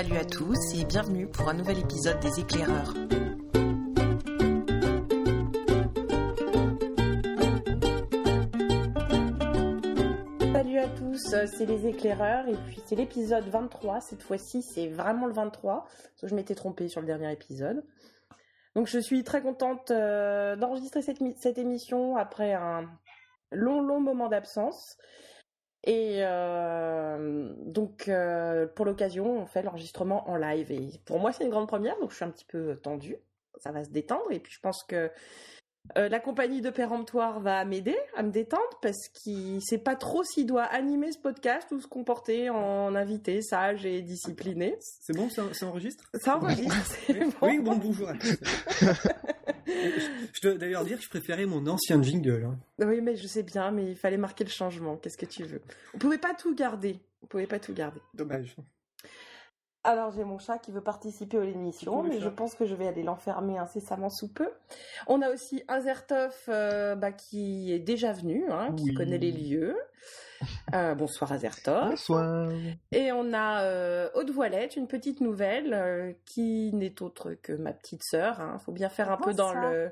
Salut à tous et bienvenue pour un nouvel épisode des éclaireurs. Salut à tous, c'est les éclaireurs et puis c'est l'épisode 23. Cette fois-ci, c'est vraiment le 23. Parce que je m'étais trompée sur le dernier épisode. Donc je suis très contente euh, d'enregistrer cette, cette émission après un long, long moment d'absence. Et euh, donc euh, pour l'occasion, on fait l'enregistrement en live. Et pour moi, c'est une grande première, donc je suis un petit peu tendue. Ça va se détendre. Et puis je pense que euh, la compagnie de péremptoire va m'aider à me détendre parce qu'il sait pas trop s'il doit animer ce podcast ou se comporter en invité sage et discipliné. C'est bon, ça, ça enregistre? Ça enregistre, Oui, bon. oui, bon, bonjour à tous. je, je dois d'ailleurs dire que je préférais mon ancien jingle. hein. Oui, mais je sais bien, mais il fallait marquer le changement. Qu'est-ce que tu veux? On pouvait pas tout garder. On pouvait pas tout garder. Dommage. Alors j'ai mon chat qui veut participer à l'émission, mais chat. je pense que je vais aller l'enfermer incessamment sous peu. On a aussi Azertov euh, bah, qui est déjà venu, hein, qui Oui. connaît les lieux. Euh, bonsoir Azertov. Bonsoir. Et on a euh, Haute Voilette, une petite nouvelle euh, qui n'est autre que ma petite sœur. Il faut bien faire un peu dans le,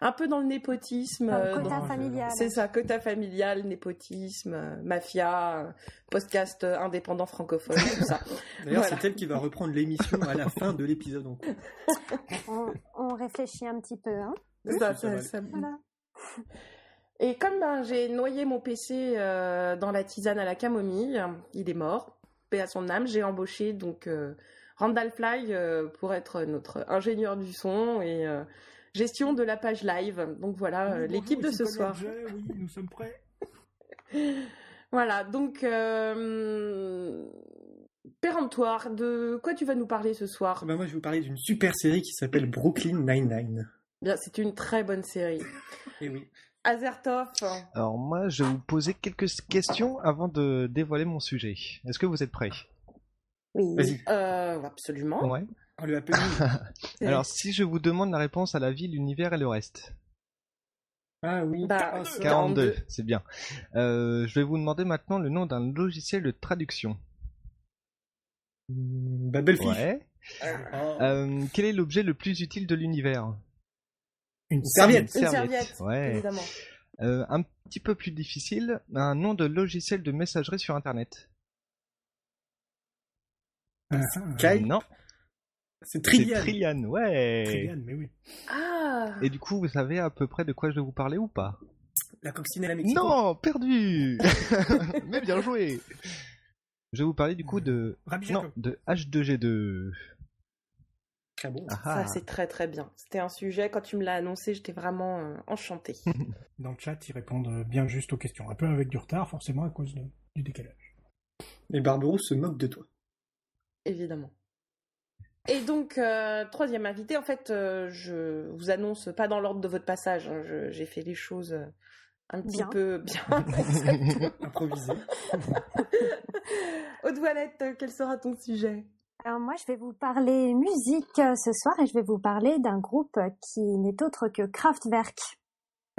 un peu dans le népotisme. Dans euh, quota familial. C'est ça, quota familial, népotisme, euh, mafia, podcast indépendant francophone, tout ça. D'ailleurs, Voilà. c'est elle qui va reprendre l'émission à la fin de l'épisode. On, on réfléchit un petit peu. Hein. C'est ça, Voilà. Et comme ben, j'ai noyé mon PC euh, dans la tisane à la camomille, il est mort, paix à son âme, j'ai embauché donc euh, Randall Fly euh, pour être notre ingénieur du son et euh, gestion de la page live. Donc voilà euh, l'équipe de ce soir. Oui, nous sommes prêts. Voilà, donc euh, péremptoire, de quoi tu vas nous parler ce soir Ah bah, moi, je vais vous parler d'une super série qui s'appelle Brooklyn Nine-Nine. Bien, c'est une très bonne série. Et oui. Azertov, Alors moi, je vais vous poser quelques questions avant de dévoiler mon sujet. Est-ce que vous êtes prêts? Oui. Vas-y, euh, absolument. Ouais. On lui appelle. Alors si je vous demande la réponse à la vie, l'univers et le reste. Ah oui. Bah, Ah, ça. 42, c'est bien. Euh, je vais vous demander maintenant le nom d'un logiciel de traduction. Hmm, Babelfish. Ouais. Oh. Euh, quel est l'objet le plus utile de l'univers? Une serviette. Une serviette, Ouais. évidemment. Euh, un petit peu plus difficile, un nom de logiciel de messagerie sur Internet. Ah, Kai Non, C'est Trillian. Trillian, ouais. Trillian, mais oui. Ah Et du coup, vous savez à peu près de quoi je vais vous parler ou pas? La coccinelle à Mexico. Non, perdu Mais bien joué Je vais vous parler du coup de... Rabbi Non, Jacob. de H2G2. Très bon. Ah Ça, ah. c'est très très bien. C'était un sujet, quand tu me l'as annoncé, j'étais vraiment euh, enchantée. dans le chat, ils répondent bien juste aux questions. Un peu avec du retard, forcément, à cause de- du décalage. Et Barberousse se moque de toi. Évidemment. Et donc, euh, troisième invité, en fait, euh, je vous annonce pas dans l'ordre de votre passage. hein, je- J'ai fait les choses euh, un petit Bien. peu bien. Improvisé. Haute Voilette, euh, quel sera ton sujet? Alors moi, je vais vous parler musique ce soir et je vais vous parler d'un groupe qui n'est autre que Kraftwerk.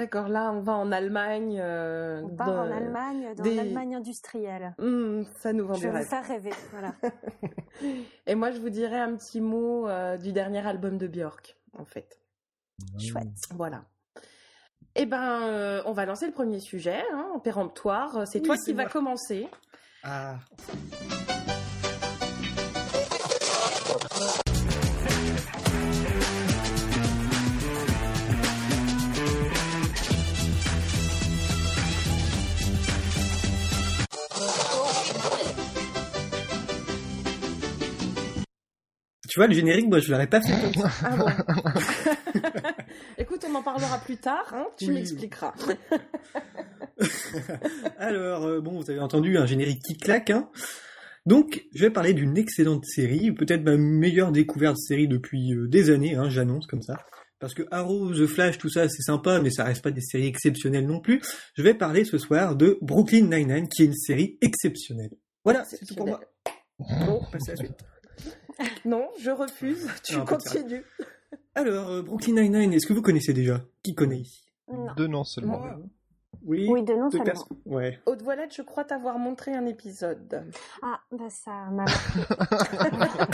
D'accord, là, on va en Allemagne. euh, On part dans- en Allemagne, dans des- l'Allemagne industrielle. Hum, ça nous vend Je vais vous faire rêver. Voilà. Et moi, je vous dirais un petit mot euh, du dernier album de Björk, en fait. Chouette. Voilà. Eh ben, euh, on va lancer le premier sujet, hein, en péremptoire. C'est Oui, toi qui vas commencer. Ah. Tu vois, le générique, moi, je l'aurais pas fait comme ça. Ah bon Écoute, on en parlera plus tard, hein, tu m'expliqueras. Alors, euh, bon, vous avez entendu un générique qui claque, hein. Donc, je vais parler d'une excellente série, peut-être ma meilleure découverte de série depuis euh, des années, hein, j'annonce comme ça. Parce que Arrow, The Flash, tout ça, c'est sympa, mais ça reste pas des séries exceptionnelles non plus. Je vais parler ce soir de Brooklyn Nine-Nine, qui est une série exceptionnelle. Voilà, c'est tout pour moi. Bon, on passe à la suite. Non, je refuse, tu Non, pas de continues. Alors, euh, Brooklyn Nine-Nine, est-ce que vous connaissez déjà? Qui connaît ici? Non. Deux noms seulement. Moi, Oui, deux seulement. personnes. Ouais. Haute Voilette, je crois t'avoir montré un épisode. Ah, bah ça m'a...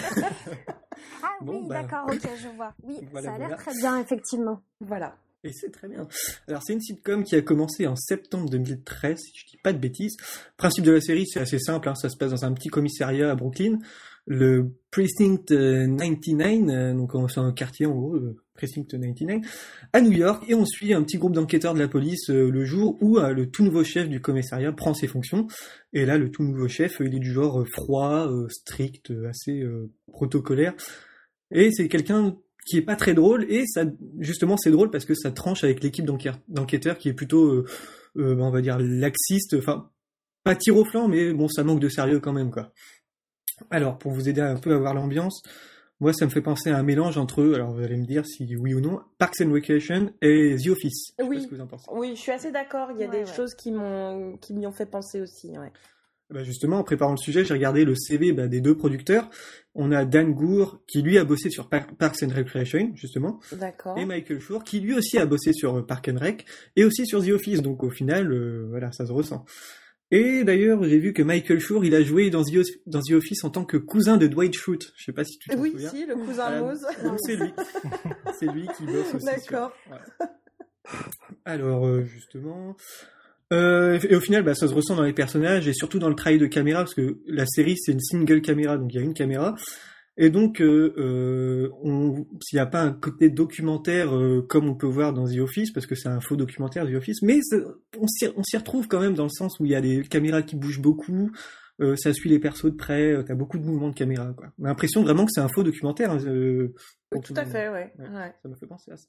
ah Bon, oui, bah. d'accord, ok, je vois. Oui, Voilà, ça a l'air voilà. très bien, effectivement. Voilà. Et c'est très bien. Alors c'est une sitcom qui a commencé en septembre 2013, si je dis pas de bêtises. Le principe de la série, c'est assez simple, hein, ça se passe dans un petit commissariat à Brooklyn, le Precinct euh, 99, euh, donc euh, c'est un quartier en gros, le Precinct 99, à New York, et on suit un petit groupe d'enquêteurs de la police euh, le jour où le tout nouveau chef du commissariat prend ses fonctions. Et là, le tout nouveau chef, il est du genre froid, strict, assez protocolaire. Et c'est quelqu'un qui est pas très drôle et ça justement c'est drôle parce que ça tranche avec l'équipe d'enquê- d'enquêteurs qui est plutôt euh, euh, ben, on va dire laxiste enfin pas tir au flanc mais bon ça manque de sérieux quand même quoi alors pour vous aider un peu à voir l'ambiance moi ça me fait penser à un mélange entre alors vous allez me dire si oui ou non Parks and Recreation et The Office je sais Oui. pas ce que vous en pensez Oui, je suis assez d'accord. Il y a Ouais, des ouais. choses qui m'ont qui m'y ont fait penser aussi. Ouais. Bah justement, en préparant le sujet, j'ai regardé le CV bah, des deux producteurs. On a Dan Gour, qui lui a bossé sur Par- Parks and Recreation, justement, D'accord. et Michael Schur, qui lui aussi a bossé sur euh, Park and Rec, et aussi sur The Office. Donc au final, euh, voilà, ça se ressent. Et d'ailleurs, j'ai vu que Michael Schur, il a joué dans The, Office en tant que cousin de Dwight Schrute. Je sais pas si tu te Oui, souviens. si, le cousin. Mose. Donc c'est lui. c'est lui qui bosse aussi. D'accord. Alors, euh, justement. Euh, et au final, bah, ça se ressent dans les personnages et surtout dans le travail de caméra, parce que la série, c'est une single caméra, donc il y a une caméra. Et donc, euh, euh, on- s'il n'y a pas un côté documentaire euh, comme on peut voir dans The Office, parce que c'est un faux documentaire The Office, mais on s'y retrouve quand même dans le sens où il y a des caméras qui bougent beaucoup, euh, ça suit les persos de près, euh, t'as beaucoup de mouvements de caméra. Quoi. On a l'impression vraiment que c'est un faux documentaire. hein, euh, Tout à fait, ouais. Ouais. ouais. Ça me fait penser à ça.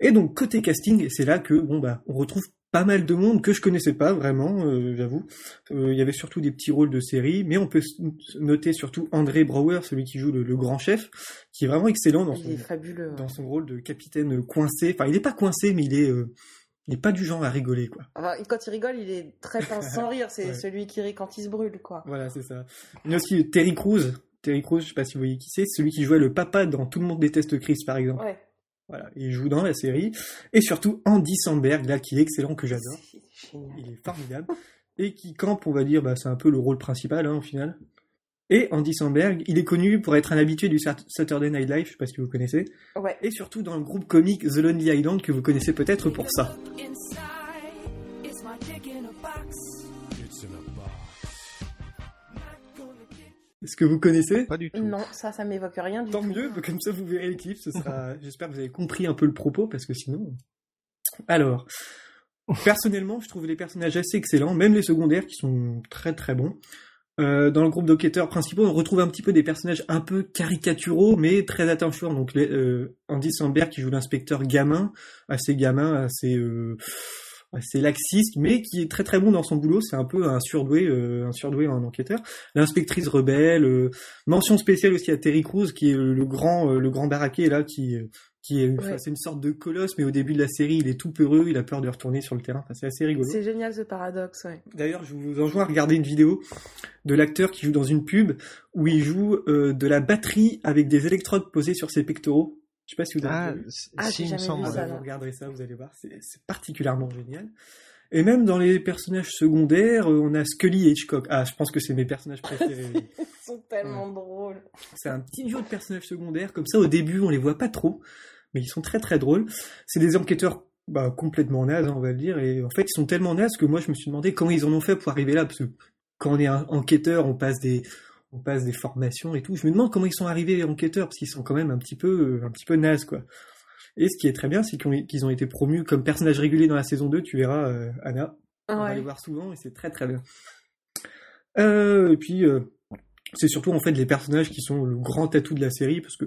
Et donc côté casting, c'est là que bon bah on retrouve pas mal de monde que je connaissais pas vraiment, euh, j'avoue. Euh, Il y avait surtout des petits rôles de série, mais on peut noter surtout André Brouwer, celui qui joue le, le grand chef, qui est vraiment excellent dans son, fabuleux. dans son rôle de capitaine coincé. Enfin, il est pas coincé, mais il est euh, il est pas du genre à rigoler quoi. Enfin, quand il rigole, il est très pince sans rire. C'est Ouais. celui qui rit quand il se brûle, quoi. Voilà, c'est ça. Il y a aussi Terry Crews. Terry Crews, je sais pas si vous voyez qui c'est, celui qui jouait le papa dans Tout le monde déteste Chris par exemple. Ouais. Voilà, il joue dans la série. Et surtout Andy Samberg, là, qui est excellent, que j'adore. Il est formidable. Et qui campe, on va dire, bah, c'est un peu le rôle principal, hein, au final. Et Andy Samberg, il est connu pour être un habitué du Sat- Saturday Night Live, je sais pas si vous connaissez. Ouais. Et surtout dans le groupe comique The Lonely Island, que vous connaissez peut-être pour ça. Est-ce que vous connaissez Pas du tout. Non, ça, ça m'évoque rien du Tant tout. mieux, comme ça vous verrez les clips, ce sera... J'espère que vous avez compris un peu le propos, parce que sinon... Alors, personnellement, je trouve les personnages assez excellents, même les secondaires qui sont très très bons. Euh, dans le groupe d'enquêteurs principaux, on retrouve un petit peu des personnages un peu caricaturaux, mais très attachants. Donc, les, euh, Andy Samberg qui joue l'inspecteur gamin, assez gamin, assez, euh, assez laxiste, mais qui est très très bon dans son boulot. C'est un peu un surdoué, euh, un surdoué en enquêteur. L'inspectrice rebelle. euh, mention spéciale aussi à Terry Crews, qui est le, le grand, euh, le grand baraquet là, qui, qui est, une, Ouais. c'est une sorte de colosse, mais au début de la série, il est tout peureux, il a peur de retourner sur le terrain. Enfin, c'est assez rigolo. C'est génial ce paradoxe, ouais. D'ailleurs, je vous enjoins à regarder une vidéo de l'acteur qui joue dans une pub où il joue euh, de la batterie avec des électrodes posées sur ses pectoraux. Je sais pas si vous avez Ah, vu. Ah, si, jamais semble. vu Ah ça, vous regarderez ça, vous allez voir, c'est particulièrement génial. Et même dans les personnages secondaires, euh, on a Scully et Hitchcock. Ah, je pense que c'est mes personnages préférés. Ils sont tellement drôles. c'est un petit duo de personnages secondaires, comme ça au début on les voit pas trop, mais ils sont très très drôles. C'est des enquêteurs bah, complètement nazes, on va le dire, et en fait ils sont tellement nazes que moi je me suis demandé comment ils en ont fait pour arriver là, parce que quand on est un enquêteur, on passe des on passe des formations et tout. Je me demande comment ils sont arrivés enquêteurs, parce qu'ils sont quand même un petit peu euh, un petit peu nazes quoi. Et ce qui est très bien, c'est qu'ils ont, été promus comme personnages réguliers dans la saison 2, tu verras euh, Anna. On va les voir souvent et c'est très très bien. Euh, et puis euh, c'est surtout en fait les personnages qui sont le grand atout de la série parce que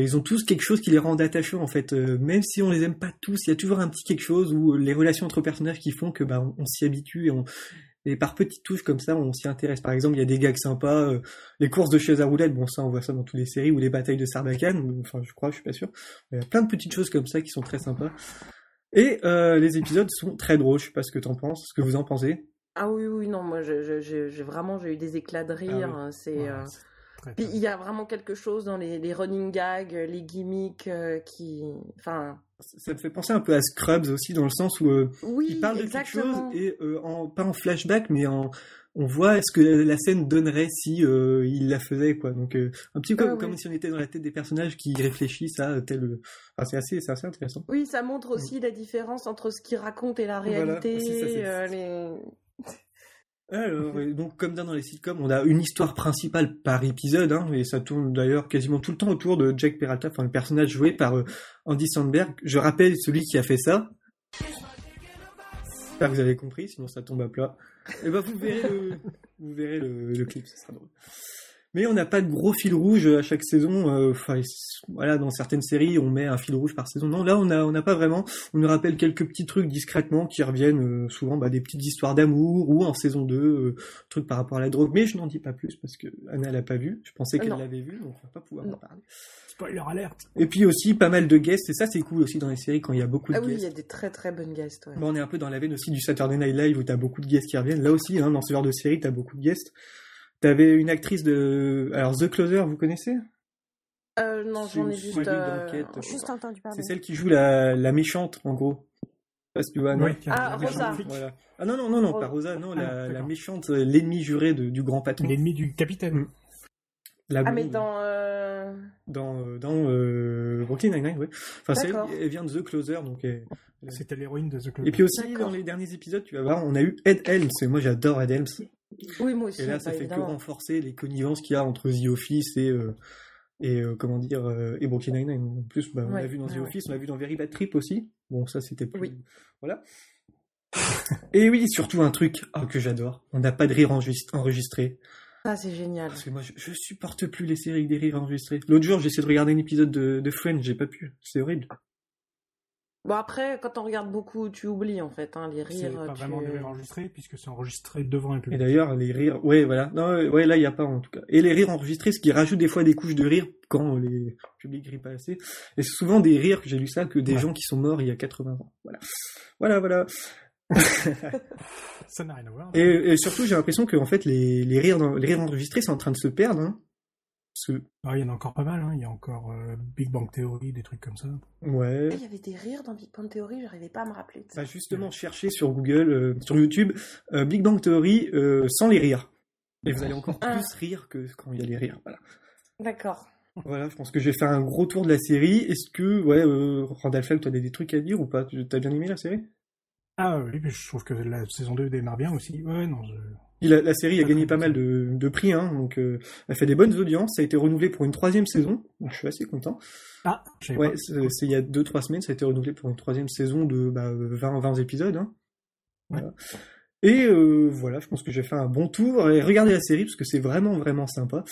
ils ont tous quelque chose qui les rend attachants en fait. Même si on les aime pas tous, il y a toujours un petit quelque chose où les relations entre personnages qui font que bah on, on s'y habitue et on et par petites touches comme ça on s'y intéresse. Par exemple, il y a des gags sympas, euh, les courses de chaises à roulettes, bon ça on voit ça dans toutes les séries ou les batailles de Sarbacane, enfin je crois, je suis pas sûr. Il y a plein de petites choses comme ça qui sont très sympas. Et euh, les épisodes sont très drôles, je sais pas ce que t'en penses, ce que vous en pensez. Ah oui, oui, non, moi, j'ai vraiment, j'ai eu des éclats de rire. Ah C'est, Ouais, euh, Puis il y a vraiment quelque chose dans les, les running gags, les gimmicks euh, qui. Enfin. Ça me fait penser un peu à Scrubs aussi, dans le sens où euh, Oui, il parle de exactement. quelque chose, et euh, en, pas en flashback, mais en, on voit ce que la scène donnerait si euh, il la faisait, quoi. Donc, euh, un petit peu Ouais, comme, ouais. comme si on était dans la tête des personnages qui réfléchissent à tel. euh, Enfin, c'est assez, c'est assez intéressant. Oui, ça montre aussi la différence entre ce qu'il raconte et la Voilà, réalité. c'est ça, c'est- euh, les... Alors, euh, donc comme dans les sitcoms, on a une histoire principale par épisode, hein, et ça tourne d'ailleurs quasiment tout le temps autour de Jack Peralta, enfin le personnage joué par euh, Andy Sandberg. Je rappelle celui qui a fait ça. J'espère que vous avez compris, sinon ça tombe à plat. Et ben vous verrez le, vous verrez le, le clip, ça sera drôle. Mais on n'a pas de gros fil rouge à chaque saison. euh, Enfin, voilà, dans certaines séries, on met un fil rouge par saison. Non, là, on n'a pas vraiment. On nous rappelle quelques petits trucs discrètement qui reviennent euh, souvent, bah, des petites histoires d'amour ou en saison 2, euh, trucs par rapport à la drogue. Mais je n'en dis pas plus parce que Anna l'a pas vu. Je pensais qu'elle l'avait vu, donc on va pas pouvoir en parler. Spoiler alerte. Et puis aussi pas mal de guests. Et ça, c'est cool aussi dans les séries quand il y a beaucoup de Ah oui, il y guests. a des très très bonnes guests. ouais. Bon, on est un peu dans la veine aussi du Saturday Night Live où t'as beaucoup de guests qui reviennent. Là aussi, hein, dans ce genre de série, t'as beaucoup de guests. T'avais une actrice de, alors The Closer, vous connaissez? Euh, non, j'en ai juste. euh. Juste entendu parler. C'est celle qui joue la, la méchante, en gros. Parce que, ouais, non. Ouais, qui a- Ah, Rosa. Voilà. Ah non, non, non, non, pas Rosa, non, Ah, la, la d'accord. méchante, euh, l'ennemi juré de- du grand patron. L'ennemi du capitaine. Mm. La Ah, mais dans. euh, Dans, euh, dans euh, Brooklyn Nine-Nine, ouais. Enfin, c'est elle, D'accord. elle vient de The Closer, donc... elle- C'était l'héroïne de The Club. Et puis aussi, dans les derniers épisodes, tu vas voir, on a eu Ed Helms, et moi j'adore Ed Helms. Oui, moi aussi. Et là, ça fait que évidemment. renforcer les connivences qu'il y a entre The Office et, euh, et euh, comment dire, euh, et Brooklyn Nine-Nine. En plus, bah, on l'a vu dans The ouais, Office, on l'a vu dans Very Bad Trip aussi. Bon, ça, c'était plus... Oui. Voilà. et oui, surtout un truc oh, que j'adore. On n'a pas de rire enregistré. Ah, c'est génial. Parce que moi, je, je supporte plus les séries avec des rires enregistrés. L'autre jour, j'ai essayé de regarder un épisode de, de Friends, j'ai pas pu. C'est horrible. Bon, après, quand on regarde beaucoup, tu oublies en fait, hein, les C'est rires. pas tu- vraiment des rires enregistrés puisque c'est enregistré devant un Et public. d'ailleurs, les rires, ouais, voilà. Non, ouais, là, il y a pas, en tout cas. Et les rires enregistrés, ce qui rajoute des fois des couches de rire quand les publics rient pas assez. Et c'est souvent des rires, j'ai lu ça, que des Ouais. gens qui sont morts il y a 80 ans. Voilà. Voilà, voilà. Ça n'a rien à voir. Et, et surtout, j'ai l'impression que, en fait, les, les rires, les rires enregistrés sont en train de se perdre, hein. Parce que, Ah, il y en a encore pas mal. hein. Il y a encore euh, Big Bang Theory, des trucs comme ça. ouais. Il y avait des rires dans Big Bang Theory, j'arrivais pas à me rappeler. Bah justement, cherchez sur Google, euh, sur YouTube, euh, Big Bang Theory euh, sans les rires. Et vous allez encore Ah. plus rire que quand il y a les rires. Voilà. D'accord. Voilà, je pense que je vais faire un gros tour de la série. Est-ce que, ouais, euh, Randall Flagg, tu as des, trucs à dire ou pas? Tu as bien aimé la série? Ah oui, puis je trouve que la saison 2 démarre bien aussi. Ouais, non, je... La, la série a gagné pas mal de, de prix, hein, donc euh, elle fait des bonnes audiences. Ça a été renouvelé pour une troisième saison. Donc, je suis assez content. Ah, Ouais, c'est il y a 2-3 semaines, ça a été renouvelé pour une troisième saison de bah, 20, 20 épisodes. Hein. Voilà. Et euh, voilà, je pense que j'ai fait un bon tour. Et regardez la série parce que c'est vraiment vraiment sympa.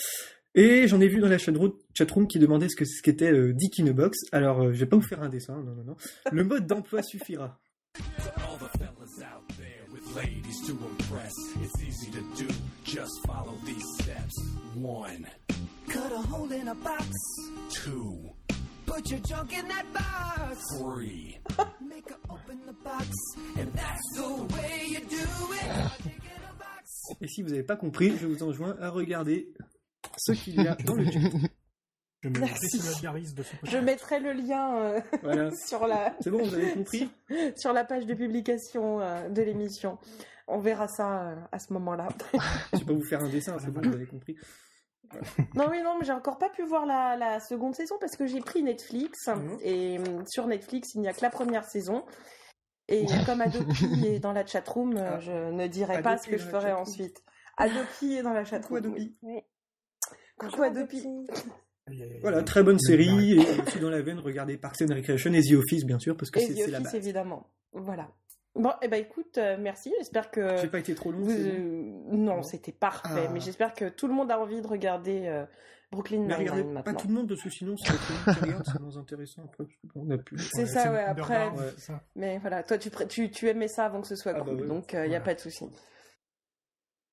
Et j'en ai vu dans la chatroom chatroom qui demandait ce que ce qu'était euh, Dick in a Box. Alors, euh, je vais pas vous faire un dessin, non, non, non. Le mode d'emploi suffira. It's easy to do, just follow these steps. One, cut a hole in a box. Two, put your junk in that box. Three, make her open the box, and that's the way you do it. Et si vous n'avez pas compris, je vous enjoins à regarder ce qu'il y a dans le chat. Je me Merci. désolidarise de ce Je mettrai le lien euh, Voilà. sur, la, C'est bon, vous avez compris sur la page de publication euh, de l'émission. On verra ça euh, à ce moment-là. Je vais pas vous faire un dessin, c'est bon, vous avez compris. non, oui, non, mais j'ai encore pas pu voir la, la seconde saison parce que j'ai pris Netflix Mhm. et euh, sur Netflix il n'y a que la première saison. Et comme Adopi est dans la chatroom, euh, Ah. je ne dirai pas ce que je ferai ensuite. Adopi est dans la Coucou chatroom. Adopi. oui. Coucou Adopi. Voilà, très bonne série. Et aussi dans la veine, regardez Parks and Recreation et The Office, bien sûr, parce que c'est la Office, base. évidemment. Voilà. Bon, et ben écoute, euh, merci. J'espère que. J'ai pas été trop long, vous- euh, non, Non. c'était parfait. Ah. Mais j'espère que tout le monde a envie de regarder euh, Brooklyn Nine-Nine regardez pas maintenant. tout le monde, parce que sinon, c'est moins intéressant après. On a plus. C'est ça, ouais, après- Ouais. ça. Mais voilà, toi, tu, pré- tu, tu aimais ça avant que ce soit Ah bah cool, ouais. donc il n'y a pas de souci.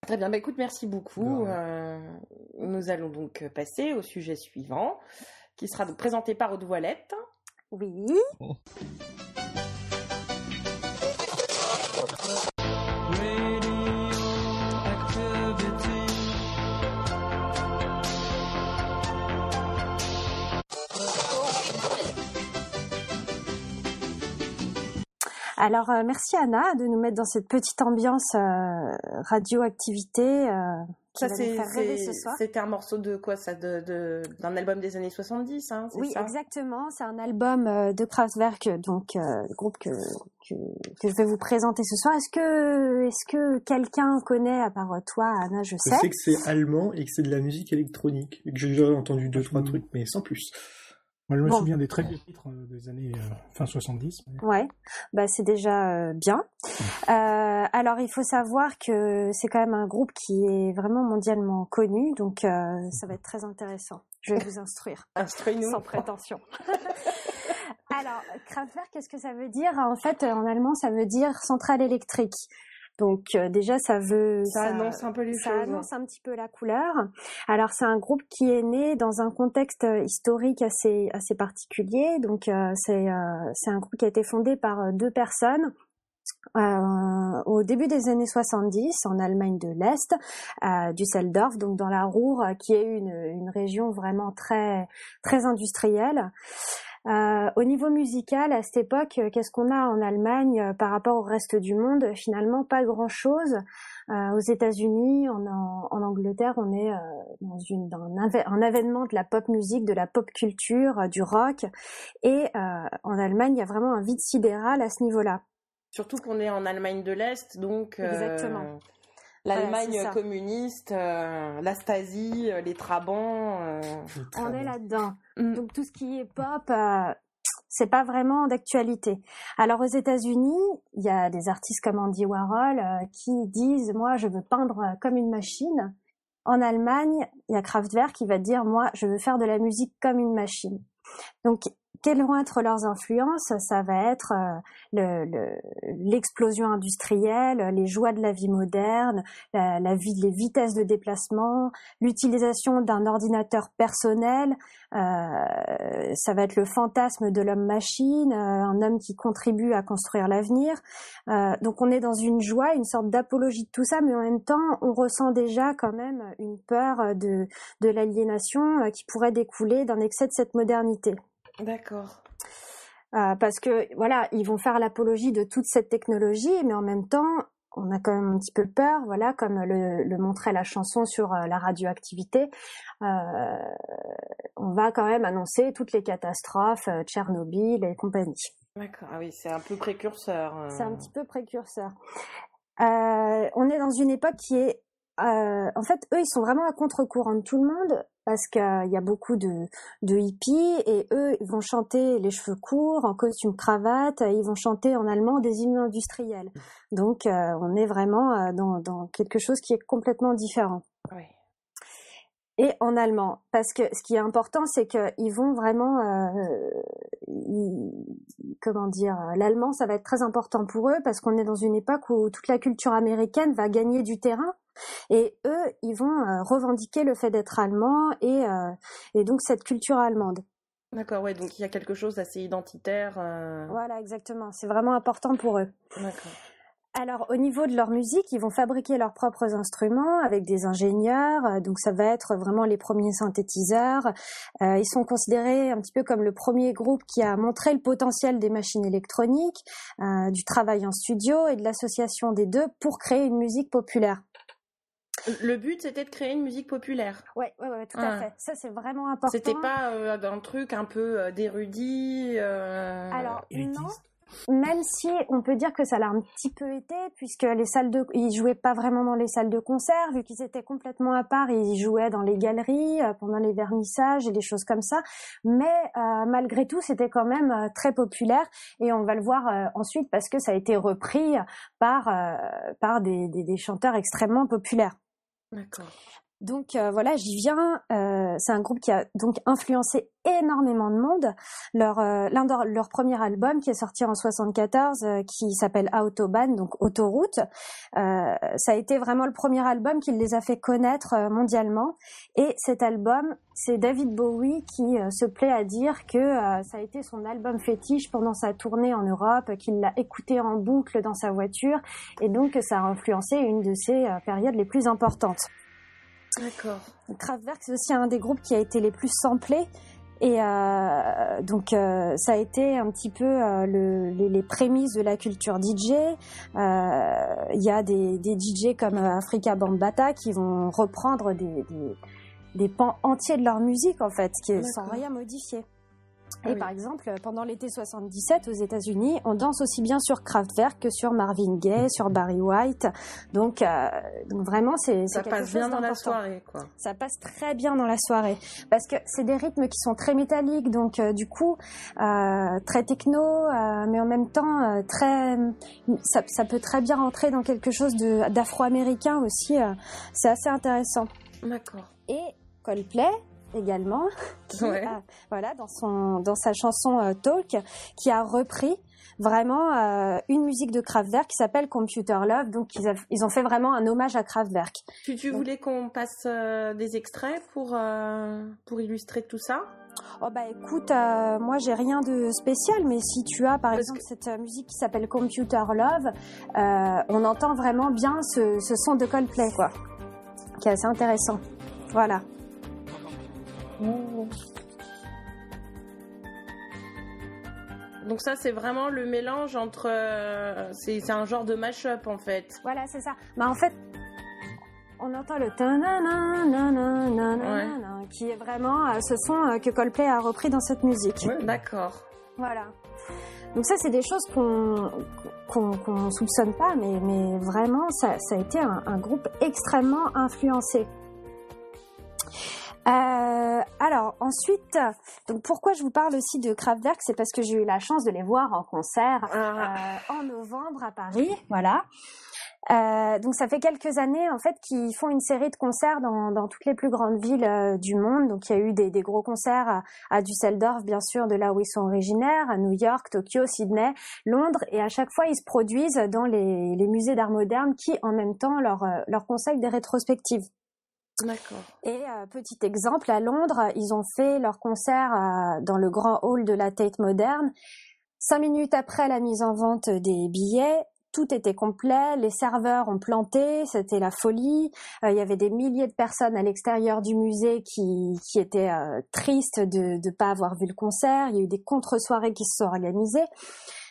Très bien, bah écoute, merci beaucoup. Euh, nous allons donc passer au sujet suivant, qui sera donc présenté par Aude Voilette. Oui. Alors euh, merci Anna de nous mettre dans cette petite ambiance euh, radioactivité. Euh, qui Ça, c'est, faire rêver c'est- ce soir. c'était un morceau de quoi ça de, de- D'un album des années 70, hein, c'est Oui, ça? exactement. C'est un album de Kraftwerk, donc euh, le groupe que, que que je vais vous présenter ce soir. Est-ce que est-ce que quelqu'un connaît à part toi, Anna Je Je sais. sais que c'est allemand et que c'est de la musique électronique. Et que j'ai déjà entendu deux, trois Mhm. trucs, mais sans plus. Moi, je me Bon. souviens des très vieux titres euh, des années euh, fin 70. mais- Ouais, bah c'est déjà euh, bien. Euh, alors il faut savoir que c'est quand même un groupe qui est vraiment mondialement connu, donc euh, ça va être très intéressant. Je vais vous instruire. Instruis-nous. Sans prétention. Alors, Kraftwerk, qu'est-ce que ça veut dire? En fait, en allemand, ça veut dire centrale électrique. Donc euh, déjà, ça veut... Ça annonce un peu les ça choses. annonce un petit peu la couleur. Alors c'est un groupe qui est né dans un contexte euh, historique assez assez particulier. Donc euh, c'est euh, c'est un groupe qui a été fondé par euh, deux personnes. euh, au début des années 70 en Allemagne de l'Est, à Düsseldorf, donc dans la Ruhr, qui est une, une région vraiment très très industrielle. Euh, au niveau musical, à cette époque, euh, qu'est-ce qu'on a en Allemagne euh, par rapport au reste du monde? Finalement, pas grand-chose. Euh, aux États-Unis, en, en, en Angleterre, on est euh, dans, une, dans un, avènement de la pop musique, de la pop culture, du rock. Et euh, en Allemagne, il y a vraiment un vide sidéral à ce niveau-là. Surtout qu'on est en Allemagne de l'Est, donc Exactement. l'Allemagne Voilà, communiste, euh, la Stasi, euh, les Trabants. euh, On est là-dedans. Mm. Donc tout ce qui est pop, euh, c'est pas vraiment d'actualité. Alors aux États-Unis, il y a des artistes comme Andy Warhol euh, qui disent moi je veux peindre comme une machine. En Allemagne, il y a Kraftwerk qui va dire moi je veux faire de la musique comme une machine. Donc être leurs influences Ça va être euh, le- le- l'explosion industrielle, les joies de la vie moderne, la, la vie, les vitesses de déplacement, l'utilisation d'un ordinateur personnel, euh, ça va être le fantasme de l'homme-machine, euh, un homme qui contribue à construire l'avenir. Euh, donc on est dans une joie, une sorte d'apologie de tout ça, mais en même temps on ressent déjà quand même une peur de, de l'aliénation euh, qui pourrait découler d'un excès de cette modernité. D'accord. Euh, parce que voilà, ils vont faire l'apologie de toute cette technologie, mais en même temps, on a quand même un petit peu peur, voilà, comme le, le montrait la chanson sur euh, la radioactivité. Euh, on va quand même annoncer toutes les catastrophes, euh, Tchernobyl et compagnie. D'accord. Ah oui, c'est un peu précurseur. C'est un petit peu précurseur. On est dans une époque qui est, euh, en fait, eux, ils sont vraiment à contre-courant de tout le monde parce qu'il y a beaucoup de, de hippies et eux, ils vont chanter les cheveux courts, en costume cravate, et ils vont chanter en allemand des hymnes industriels. Donc, euh, on est vraiment euh, dans, dans quelque chose qui est complètement différent Ouais. et en allemand. Parce que ce qui est important, c'est qu'ils vont vraiment, euh, ils- comment dire, l'allemand, ça va être très important pour eux parce qu'on est dans une époque où toute la culture américaine va gagner du terrain. Et eux, ils vont euh, revendiquer le fait d'être allemand et, euh, et donc cette culture allemande. D'accord, ouais, donc il y a quelque chose d'assez identitaire. euh, Voilà, exactement. C'est vraiment important pour eux. D'accord. Alors, au niveau de leur musique, ils vont fabriquer leurs propres instruments avec des ingénieurs. Donc, ça va être vraiment les premiers synthétiseurs. Euh, ils sont considérés un petit peu comme le premier groupe qui a montré le potentiel des machines électroniques, euh, du travail en studio et de l'association des deux pour créer une musique populaire. Le but, c'était de créer une musique populaire. Ouais, ouais, ouais, tout Ah. à fait. Ça, c'est vraiment important. C'était pas euh, un truc un peu euh, d'érudit. euh, Alors, non. élitiste. Même si on peut dire que ça l'a un petit peu été, puisque les salles de, ils jouaient pas vraiment dans les salles de concert, vu qu'ils étaient complètement à part, ils jouaient dans les galeries euh, pendant les vernissages et des choses comme ça. Mais euh, malgré tout, c'était quand même euh, très populaire, et on va le voir euh, ensuite parce que ça a été repris par euh, par des, des, des chanteurs extrêmement populaires. D'accord. Donc euh, voilà, j'y viens. Euh, c'est un groupe qui a donc influencé énormément de monde. Leur euh, l'un de leur premier album qui est sorti en 74, euh, qui s'appelle Autobahn, donc autoroute, euh, ça a été vraiment le premier album qui les a fait connaître euh, mondialement. Et cet album, c'est David Bowie qui se plaît à dire que ça a été son album fétiche pendant sa tournée en Europe, qu'il l'a écouté en boucle dans sa voiture, et donc ça a influencé une de ses périodes les plus importantes. D'accord. Kraftwerk, c'est aussi un des groupes qui a été les plus samplés. Et euh, donc euh, ça a été un petit peu euh, le, les, les prémices de la culture DJ. Euh, Il y a des, des DJ comme Africa Bambata qui vont reprendre des, des, des pans entiers de leur musique en fait, qui sans rien modifier. Et oui. par exemple, pendant l'été 77 aux États-Unis, on danse aussi bien sur Kraftwerk que sur Marvin Gaye, sur Barry White. Donc, euh, donc vraiment, c'est Ça passe chose bien dans la soirée, quoi. Ça passe très bien dans la soirée parce que c'est des rythmes qui sont très métalliques, donc euh, du coup euh, très techno, euh, mais en même temps euh, très, ça, ça peut très bien rentrer dans quelque chose de d'afro-américain aussi. euh, c'est assez intéressant. D'accord. Et Coldplay également, qui, Ouais. a- voilà, dans son dans sa chanson euh, Talk, qui a repris vraiment euh, une musique de Kraftwerk qui s'appelle Computer Love. Donc ils, a- ils ont fait vraiment un hommage à Kraftwerk. Tu, tu voulais qu'on passe euh, des extraits pour, euh, pour illustrer tout ça? Oh bah écoute, euh, moi j'ai rien de spécial, mais si tu as par Parce exemple que- cette euh, musique qui s'appelle Computer Love, euh, on entend vraiment bien ce, ce son de Coldplay quoi, qui est assez intéressant. Voilà. Donc ça, c'est vraiment le mélange entre... euh, c'est c'est un genre de mash-up, en fait. Voilà, c'est ça. Bah en fait, on entend le qui est vraiment euh, ce son euh, que Coldplay a repris dans cette musique. D'accord. Voilà. Donc ça, c'est des choses qu'on qu'on soupçonne pas, mais, mais vraiment, ça, ça a été un, un groupe extrêmement influencé. Euh, alors ensuite, donc pourquoi je vous parle aussi de Kraftwerk, c'est parce que j'ai eu la chance de les voir en concert Ah, euh, en novembre à Paris, voilà. Euh, donc ça fait quelques années en fait qu'ils font une série de concerts dans, dans toutes les plus grandes villes euh, du monde. Donc il y a eu des, des gros concerts à, à Düsseldorf bien sûr, de là où ils sont originaires, à New York, Tokyo, Sydney, Londres, et à chaque fois ils se produisent dans les, les musées d'art moderne qui en même temps leur, euh, leur conseillent des rétrospectives. Et euh, petit exemple, à Londres, ils ont fait leur concert euh, dans le grand hall de la Tate Moderne. Cinq minutes après la mise en vente des billets, tout était complet, les serveurs ont planté, c'était la folie. Euh, il y avait des milliers de personnes à l'extérieur du musée qui, qui étaient tristes de ne pas avoir vu le concert. Il y a eu des contre-soirées qui se sont organisées.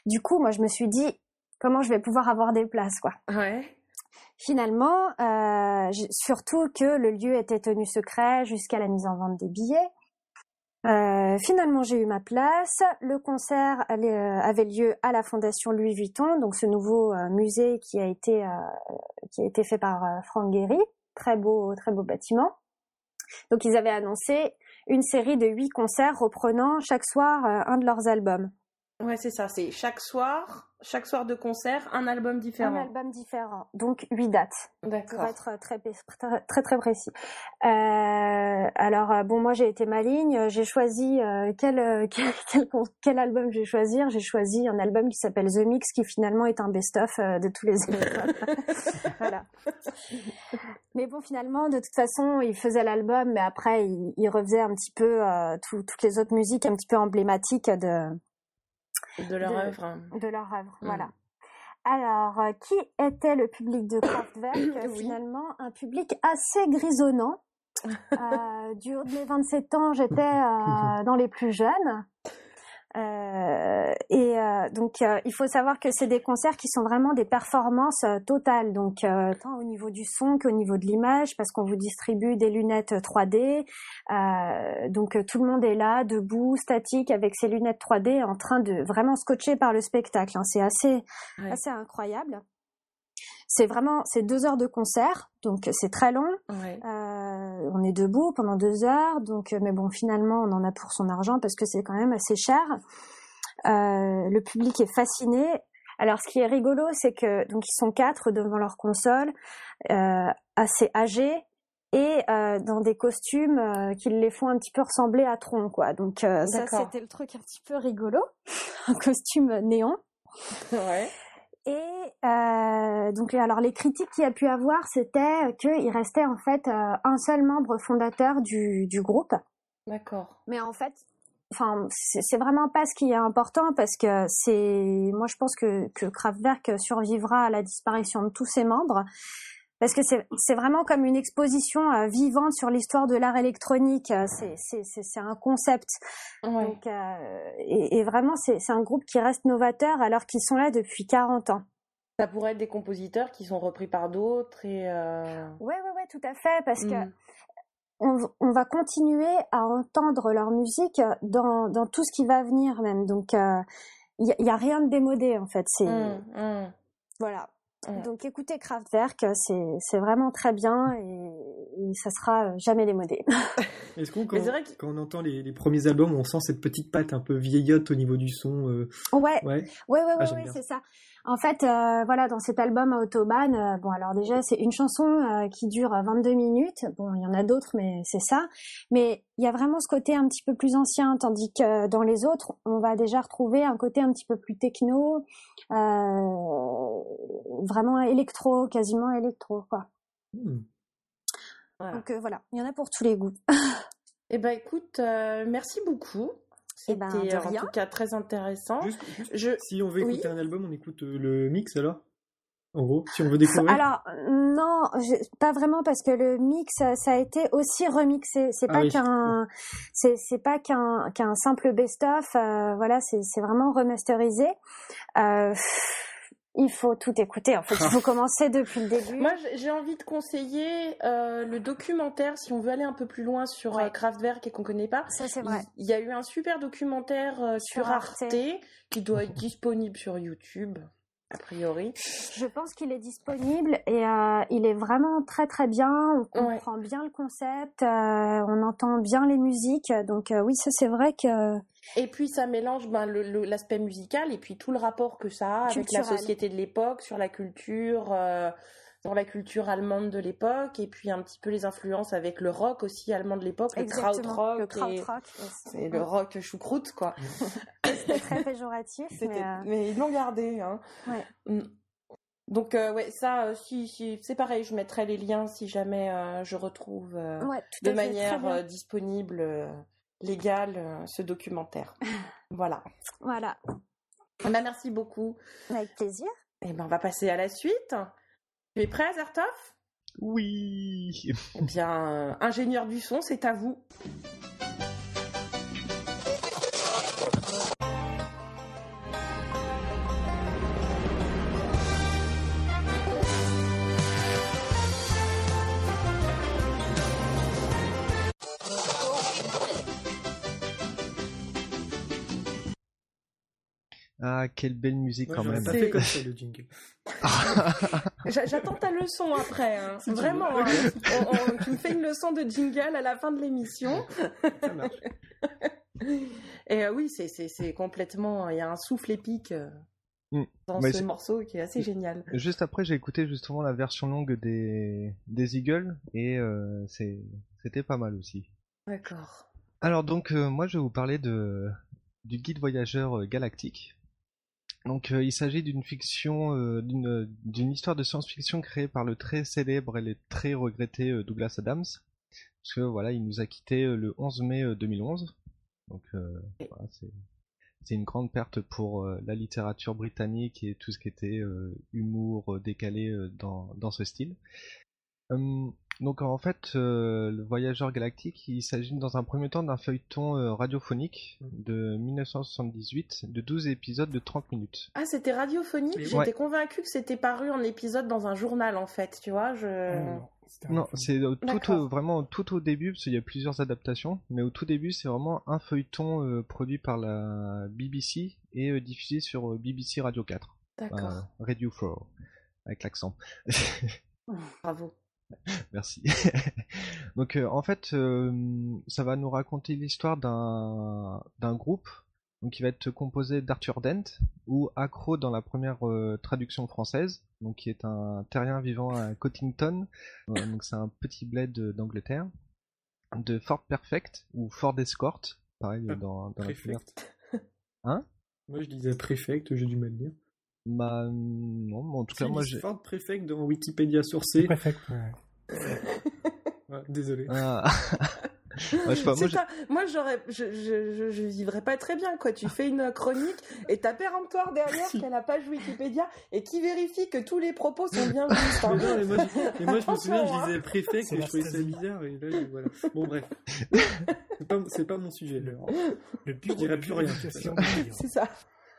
Du coup, moi, je me suis dit, comment je vais pouvoir avoir des places, quoi. Ouais. Finalement, euh, surtout que le lieu était tenu secret jusqu'à la mise en vente des billets. Euh, finalement, j'ai eu ma place. Le concert euh, avait lieu à la Fondation Louis Vuitton, donc ce nouveau euh, musée qui a été euh, qui a été fait par Franck Guéry. Très beau, très beau bâtiment. Donc, ils avaient annoncé une série de huit concerts reprenant chaque soir un de leurs albums. Ouais, c'est ça. C'est chaque soir, chaque soir de concert, un album Un différent. album différent, donc huit dates. pour D'accord. être très très très, précis. Euh, alors euh, bon, moi j'ai été maligne, j'ai choisi euh, quel, quel quel quel album je vais choisir? J'ai choisi un album qui s'appelle The Mix, qui finalement est un best-of de tous les albums. voilà. Mais bon, finalement, de toute façon, il faisait l'album, mais après il, il refaisait un petit peu euh, tout- toutes les autres musiques un petit peu emblématiques de De leur œuvre. de leur œuvre. Mm. Voilà. Alors, euh, qui était le public de Kraftwerk? Euh, Oui. Finalement, un public assez grisonnant. Euh, du haut de mes 27 ans, j'étais euh, dans les plus jeunes. Euh, et euh, donc, euh, il faut savoir que c'est des concerts qui sont vraiment des performances totales, donc tant au niveau du son qu'au niveau de l'image, parce qu'on vous distribue des lunettes 3D. Euh, donc, tout le monde est là, debout, statique, avec ses lunettes 3D, en train de vraiment scotcher par le spectacle. hein. C'est assez, Ouais. assez incroyable. C'est vraiment, c'est deux heures de concert, donc c'est très long. Ouais. On est debout pendant deux heures, donc euh, mais bon finalement on en a pour son argent parce que c'est quand même assez cher. Euh, le public est fasciné. Alors ce qui est rigolo, c'est que donc ils sont quatre devant leur console, euh, assez âgés et euh, dans des costumes euh, qui les font un petit peu ressembler à Tron quoi. Donc euh, ça c'était le truc un petit peu rigolo, un costume néon. Ouais. Et euh, donc alors les critiques qu'il y a pu avoir, c'était qu'il restait en fait euh, un seul membre fondateur du, du groupe. D'accord. Mais en fait, enfin c'est c'est vraiment pas ce qui est important parce que c'est moi je pense que que Kraftwerk survivra à la disparition de tous ses membres parce que c'est vraiment comme une exposition euh, vivante sur l'histoire de l'art électronique. Euh, C'est un concept. Ouais. Donc euh, et, et vraiment c'est un groupe qui reste novateur alors qu'ils sont là depuis 40 ans. Ça pourrait être des compositeurs qui sont repris par d'autres et. euh, ouais ouais tout à fait parce que Mm. on, va continuer à entendre leur musique dans dans tout ce qui va venir même. Donc euh, il y, a- il y a rien de démodé en fait. C'est mm, mm. voilà. Ouais. Donc écoutez Kraftwerk, c'est c'est vraiment très bien et, et ça sera jamais démodé. Est-ce qu'on, quand, quand on entend les, les premiers albums, on sent cette petite patte un peu vieillotte au niveau du son euh, ouais, Ouais. ouais, ouais, ouais, j'aime ouais, bien. c'est ça. En fait, euh, voilà, dans cet album Autobahn, euh, bon, alors déjà, c'est une chanson euh, qui dure 22 minutes. Bon, il y en a d'autres, mais c'est ça. Mais il y a vraiment ce côté un petit peu plus ancien, tandis que dans les autres, on va déjà retrouver un côté un petit peu plus techno, euh, vraiment électro, quasiment électro, quoi. Hmm. Voilà. Donc euh, voilà, il y en a pour tous les goûts. Eh ben écoute, euh, merci beaucoup. Eh C'était ben, de euh, en rien. tout cas très intéressant. Juste- juste- Je... si on veut Oui. écouter un album, on écoute euh, le mix alors? En gros, si on veut découvrir Alors non, je- pas vraiment parce que le mix euh, ça a été aussi remixé. C'est Ah pas oui. qu'un, c'est c'est pas qu'un qu'un simple best-of. euh, voilà, c'est c'est vraiment remasterisé. Euh, il faut tout écouter. En fait, il faut commencer depuis le début. Moi, j'ai- envie de conseiller euh, le documentaire, si on veut aller un peu plus loin sur Ouais. euh, Kraftwerk et qu'on connaît pas. Ça c'est vrai. il y a eu un super documentaire euh, sur, Sur Arte. Arte. qui doit être disponible sur YouTube, a priori. Je pense qu'il est disponible et euh, il est vraiment très très bien. On Ouais. comprend bien le concept, euh, on entend bien les musiques. Donc euh, oui, ça c'est vrai que Et puis ça mélange ben, l'aspect musical et puis tout le rapport que ça a avec la société de l'époque, sur la culture, euh, sur la culture allemande de l'époque, et puis un petit peu les influences avec le rock aussi allemand de l'époque, le krautrock, le et, krautrock. et le rock choucroute quoi. C'était très péjoratif, mais euh, mais ils l'ont gardé. Hein. Ouais. Donc euh, ouais, ça, euh, si, si, c'est pareil, je mettrai les liens si jamais euh, je retrouve euh, ouais, de manière euh, disponible, légale, euh, ce documentaire. voilà. Voilà, Eh ben, merci beaucoup. avec plaisir. Et ben on va passer à la suite. Tu es prêt, Azertov Oui. Eh bien, euh, ingénieur du son, c'est à vous. Ah, quelle belle musique Moi, quand même. pas C'est- fait comme ça le jingle. J'a- J'attends ta leçon après, hein. Vraiment. hein. On- on- tu me fais une leçon de jingle à la fin de l'émission. Ça marche. Et euh, oui, c'est- complètement. Il y a un souffle épique euh, Mm. dans Mais ce morceau qui est assez génial. Juste après, j'ai écouté justement la version longue des, des Eagles et euh, c'était pas mal aussi. D'accord. Alors donc euh, moi je vais vous parler de du guide voyageur galactique. Donc euh, il s'agit d'une fiction, euh, d'une d'une histoire de science-fiction créée par le très célèbre et le très regretté euh, Douglas Adams. Parce que voilà, il nous a quitté euh, le 11 mai euh, 2011. Donc euh, voilà, c'est une grande perte pour euh, la littérature britannique et tout ce qui était euh, humour euh, décalé euh, dans dans ce style. Hum, donc en fait, euh, le Voyageur Galactique, il s'agit dans un premier temps d'un feuilleton euh, radiophonique de 1978 de 12 épisodes de 30 minutes. Ah, c'était radiophonique. J'étais ouais. convaincue que c'était paru en épisode dans un journal, en fait. Tu vois, je. Ah, non, c'est tout au- vraiment tout au début, parce qu'il y a plusieurs adaptations, mais au tout début, c'est vraiment un feuilleton euh, produit par la BBC et euh, diffusé sur euh, BBC Radio 4, D'accord. euh, Radio 4, avec l'accent. Bravo. Merci. Donc euh, en fait, euh, ça va nous raconter l'histoire d'un d'un groupe donc qui va être composé d'Arthur Dent ou Accro dans la première euh, traduction française, donc qui est un terrien vivant à Cottington, donc c'est un petit bled d'Angleterre, de Fort Perfect ou Fort Escort, pareil euh, dans, dans la première. Hein? Moi je disais préfect, j'ai du mal à dire. Bah non, mais en tout cas moi j'ai. Ford préfect dans Wikipédia sourcé. Préfect, ouais. Ouais, désolé. Ah. Ouais, je sais pas, moi, C'est j'aurais, je, je, je, je vivrais pas très bien, quoi. Tu fais une chronique et t'as péremptoire derrière qui a la page Wikipédia et qui vérifie que tous les propos sont bien justes. hein. Mais non, mais moi, je- et moi, je me souviens, je Attention, hein. préfet, C'est que je trouvais ça bizarre, et là, je- voilà. Bon, bref. C'est pas, c'est pas mon sujet. Le, le bureau dirais de plus rien. C'est ça.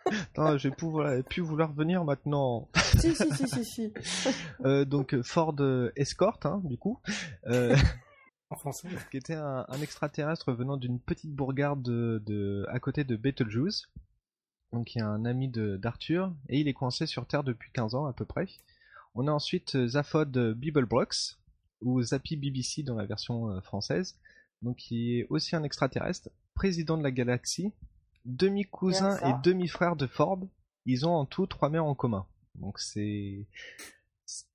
Attends, je vais plus vouloir venir maintenant. Si, si, si, si, si. Euh, donc Ford euh, Escort, hein, du coup, euh, En français. qui était un, un extraterrestre venant d'une petite bourgade de, de- à côté de Betelgeuse. Donc il y a un ami de- d'Arthur, et il est coincé sur Terre depuis 15 ans à peu près. On a ensuite Zaphod Beeblebrox, ou Zappy BBC dans la version française, donc qui est aussi un extraterrestre, président de la galaxie, demi-cousin et demi-frère de Ford. Ils ont en tout trois mères en commun. Donc c'est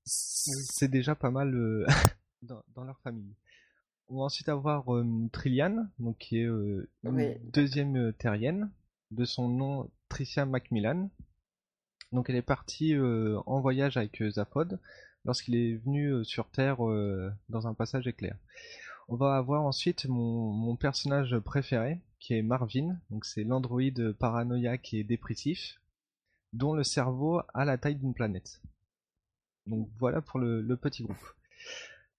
c'est déjà pas mal euh, dans, dans leur famille. On va ensuite avoir euh, Trillian, donc qui est euh, une Oui. deuxième terrienne, de son nom Tricia Macmillan. Donc elle est partie en voyage avec Zaphod lorsqu'il est venu sur Terre dans un passage éclair. On va avoir ensuite mon, mon personnage préféré, qui est Marvin, donc c'est l'androïde paranoïaque et dépressif, dont le cerveau a la taille d'une planète. Donc voilà pour le, petit groupe.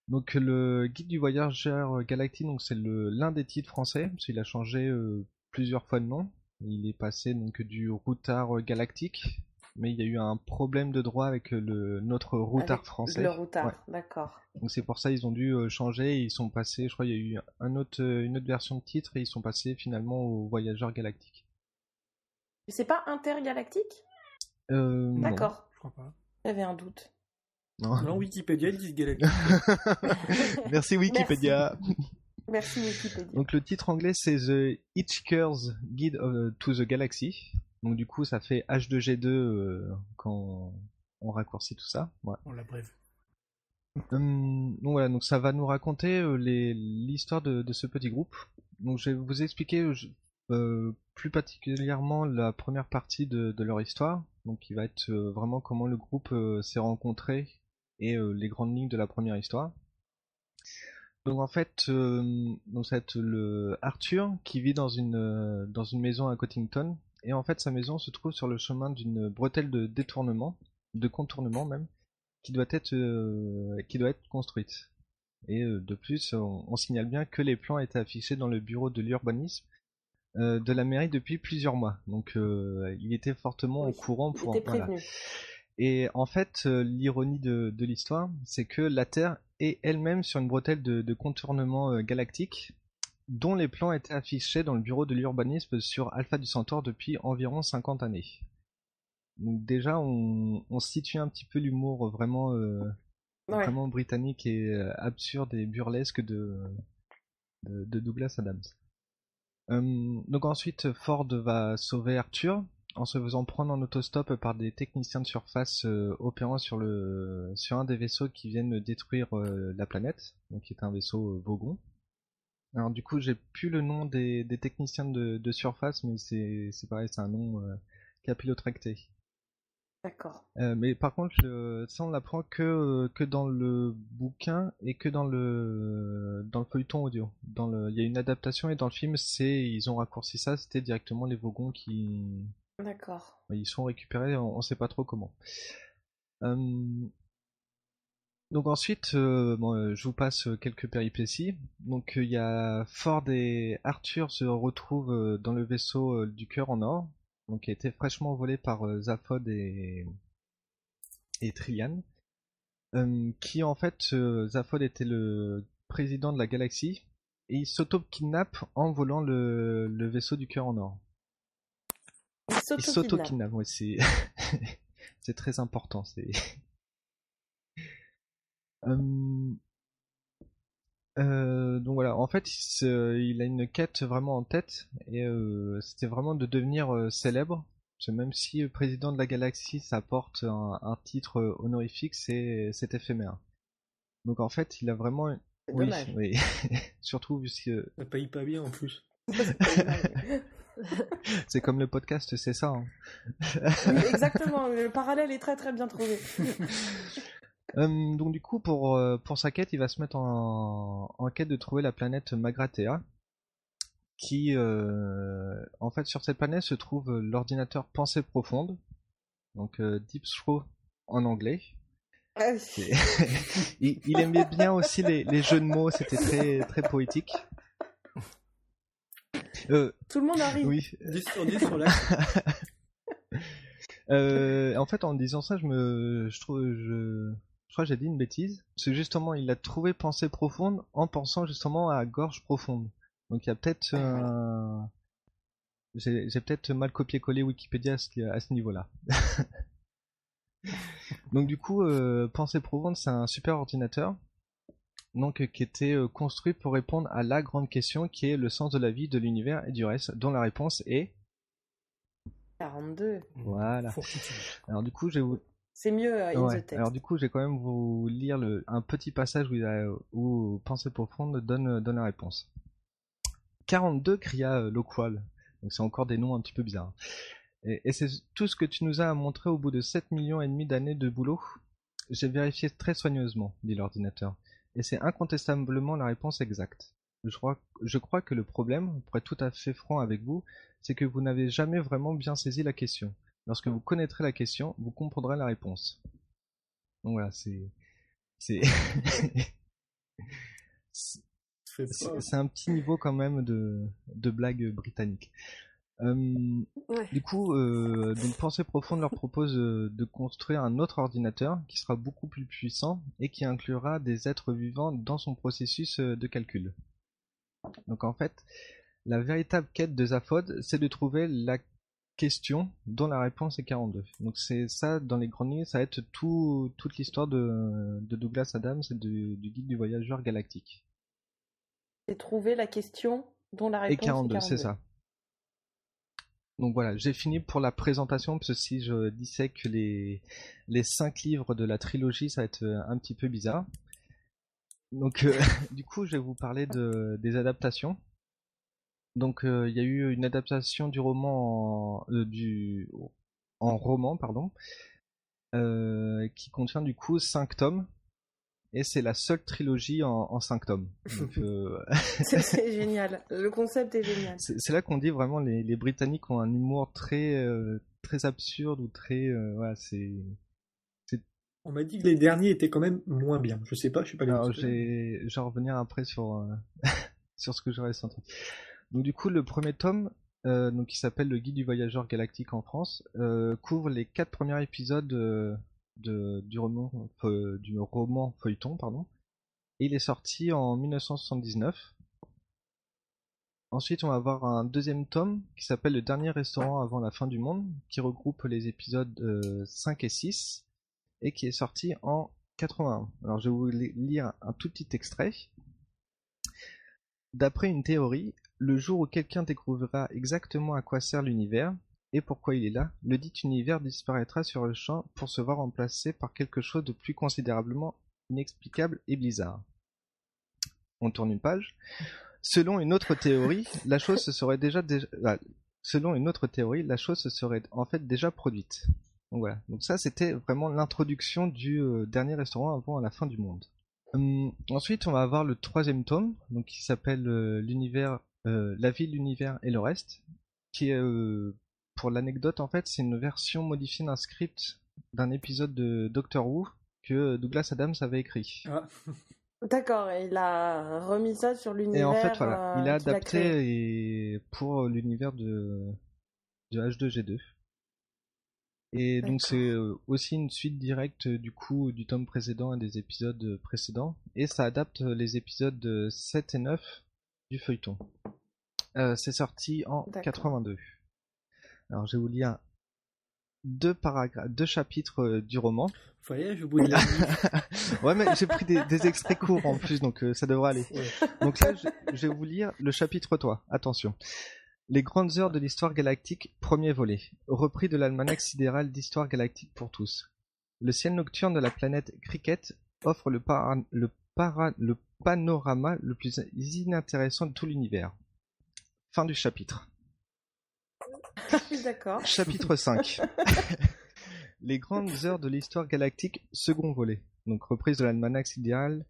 Donc le guide du voyageur galactique, donc c'est l'un des titres français, parce qu'il a changé euh, plusieurs fois de nom. Il est passé donc du routard galactique, mais il y a eu un problème de droit avec le notre routard Avec français. Le routard, Ouais. d'accord. Donc c'est pour ça ils ont dû euh, changer. et Ils sont passés, je crois, il y a eu un autre, euh, une autre version de titre et ils sont passés finalement au voyageur galactique. C'est pas intergalactique? Euh, non. D'accord. Je crois pas. J'avais un doute. Non. Dans Wikipédia, ils disent Galactique. Merci Wikipédia. Merci Wikipédia. Donc le titre anglais c'est The Hitchhiker's Guide to the Galaxy. Donc du coup ça fait H2G2 euh, quand on raccourcit tout ça. On l'abrève. Hum, donc voilà, donc ça va nous raconter euh, les- l'histoire de, de ce petit groupe. Donc je vais vous expliquer euh, je- euh, plus particulièrement la première partie de, de leur histoire, donc qui va être vraiment comment le groupe s'est rencontré et les grandes lignes de la première histoire. Donc en fait, donc ça va être le Arthur qui vit dans une dans une maison à Cottington et en fait sa maison se trouve sur le chemin d'une bretelle de détournement, de contournement même, qui doit être euh, qui doit être construite. Et euh, de plus, on, on signale bien que les plans étaient affichés dans le bureau de l'urbanisme euh, de la mairie depuis plusieurs mois. Donc il était fortement Oui, au courant Il pour était voilà. Et en fait, l'ironie de, de l'histoire, c'est que la Terre est elle-même sur une bretelle de, de contournement galactique, dont les plans étaient affichés dans le bureau de l'urbanisme sur Alpha du Centaure depuis environ 50 années. Donc déjà, on, on situe un petit peu l'humour vraiment, euh, Ouais. vraiment britannique et euh, absurde et burlesque de, de, de Douglas Adams. Euh, donc ensuite, Ford va sauver Arthur en se faisant prendre en autostop par des techniciens de surface euh, opérant sur le sur un des vaisseaux qui viennent détruire la planète, donc qui est un vaisseau Vogon. Alors du coup, j'ai plus le nom des, des techniciens de, de surface, mais c'est c'est pareil, c'est un nom euh, capillotracté. D'accord. Euh, mais par contre, ça on l'apprend que euh, que dans le bouquin et que dans le dans le feuilleton audio. Dans le, il y a une adaptation et dans le film, c'est ils ont raccourci ça. C'était directement les Vogons qui D'accord. ils sont récupérés. On, on sait pas trop comment. Donc ensuite, euh, bon, euh, je vous passe euh, quelques péripéties. Donc euh, il y a Ford et Arthur se retrouvent euh, dans le vaisseau du cœur en or, donc qui a été fraîchement volé par Zaphod et et Trillian, euh, qui en fait euh, Zaphod était le président de la galaxie et il s'auto-kidnappe en volant le, le vaisseau du cœur en or. Il s'auto-kidnappe. ouais, c'est c'est très important. C'est donc voilà, en fait, il, se- il a une quête vraiment en tête et euh, c'était vraiment de devenir euh, célèbre. Parce que même si euh, président de la galaxie, ça porte un, un titre honorifique, c'est c'est éphémère. Donc en fait, il a vraiment, oui, dommage. oui, surtout vu que Ça paye pas bien en plus. C'est comme le podcast, c'est ça. hein. Oui, exactement. Le parallèle est très très bien trouvé. Euh, donc du coup, pour, euh, pour sa quête, il va se mettre en, en quête de trouver la planète Magratea, qui, euh, en fait, sur cette planète se trouve l'ordinateur Pensée Profonde, donc euh, Deep Throw en anglais. Ah, il, il aimait bien aussi les, les jeux de mots, c'était très, très poétique. Euh, Tout le monde arrive. oui, 10 sur 10 sur la. Euh, en fait, en disant ça, je me, je trouve, je, je crois que j'ai dit une bêtise. C'est justement, il a trouvé pensée profonde en pensant justement à gorge profonde. Donc il y a peut-être, euh, j'ai j'ai peut-être mal copié-collé Wikipédia à ce, niveau-là. Donc du coup, euh, pensée profonde, c'est un super ordinateur. Donc, euh, qui était euh, construit pour répondre à la grande question qui est le sens de la vie, de l'univers et du reste, dont la réponse est 42. voilà. Alors du coup, je vais vous C'est mieux in Ouais, the text. Alors du coup, je vais quand même vous lire le, un petit passage où, il a- où Pensée profonde donne, donne la réponse. 42 cria euh, Loqual. Donc c'est encore des noms un petit peu bizarres. Et, et c'est tout ce que tu nous as montré au bout de 7 millions et demi d'années de boulot? J'ai vérifié très soigneusement, dit l'ordinateur. Et c'est incontestablement la réponse exacte. Je crois, je crois que le problème, pour être tout à fait franc avec vous, c'est que vous n'avez jamais vraiment bien saisi la question. Lorsque vous connaîtrez la question, vous comprendrez la réponse. Donc voilà, c'est. C'est. c'est un petit niveau quand même de, de blague britannique. Euh, Ouais. du coup, euh, donc Pensée Profonde leur propose euh, de construire un autre ordinateur qui sera beaucoup plus puissant et qui inclura des êtres vivants dans son processus euh, de calcul. Donc en fait, la véritable quête de Zaphod, c'est de trouver la question dont la réponse est 42. Donc c'est ça, dans les grandes lignes, ça va être tout, toute l'histoire de, de Douglas Adams et du guide du voyageur galactique. C'est trouver la question dont la Et réponse 42, est c'est ça. Donc voilà, j'ai fini pour la présentation, parce que si je disais que les, les cinq livres de la trilogie, ça va être euh, un petit peu bizarre. Donc euh, du coup, je vais vous parler de, des adaptations. Donc euh, il y a eu une adaptation du roman en, euh, du, en roman, pardon, euh, qui contient du coup cinq tomes. Et c'est la seule trilogie en, en cinq tomes. Euh, C'est génial. Le concept est génial. c'est là qu'on dit vraiment les, les Britanniques ont un humour très euh, très absurde ou très euh, voilà c'est On m'a dit que les derniers étaient quand même moins bien. Je sais pas, je suis pas alors dessus. j'ai je vais revenir après sur euh, sur ce que j'aurais senti donc du coup le premier tome euh, donc qui s'appelle le guide du voyageur galactique en France euh, couvre les quatre premiers épisodes euh, du roman du roman feuilleton pardon et il est sorti en 1979 Ensuite, on va avoir un deuxième tome qui s'appelle Le dernier restaurant avant la fin du monde, qui regroupe les épisodes euh, 5 et 6, et qui est sorti en 81. Alors, je vais vous li- lire un tout petit extrait. D'après une théorie, le jour où quelqu'un découvrira exactement à quoi sert l'univers et pourquoi il est là, le dit univers disparaîtra sur le champ pour se voir remplacé par quelque chose de plus considérablement inexplicable et bizarre. On tourne une page. Selon une autre théorie, la chose se serait déjà, ah, selon une autre théorie, la chose se serait en fait déjà produite. Donc voilà. Donc ça, c'était vraiment l'introduction du euh, dernier restaurant avant la fin du monde. Hum, ensuite, on va avoir le troisième tome, donc qui s'appelle euh, l'univers, la vie, l'univers et le reste, qui est, euh, pour l'anecdote en fait, c'est une version modifiée d'un script d'un épisode de Doctor Who que Douglas Adams avait écrit. Ah, D'accord, et il a remis ça sur Et l'univers. en fait, voilà, euh, il a adapté et pour l'univers de, de H2G2. Et donc c'est euh, aussi une suite directe euh, du coup du tome précédent et des épisodes euh, précédents. Et ça adapte euh, les épisodes euh, 7 et 9 du feuilleton. Euh, c'est sorti en D'accord. 82. Alors je vais vous lire deux paragraphes, deux chapitres euh, du roman. voyage au bout de la. Ouais mais j'ai pris des, des extraits courts en plus donc euh, ça devrait aller. Ouais. Donc là, je, je vais vous lire le chapitre 3. Attention. Les grandes heures de l'histoire galactique, premier volet. Repris de l'almanach sidéral d'histoire galactique pour tous. Le ciel nocturne de la planète Cricket offre le, le, le panorama le plus inintéressant de tout l'univers. Fin du chapitre. D'accord. Chapitre 5. Les grandes heures de l'histoire galactique, second volet. donc reprise de l'almanach idéal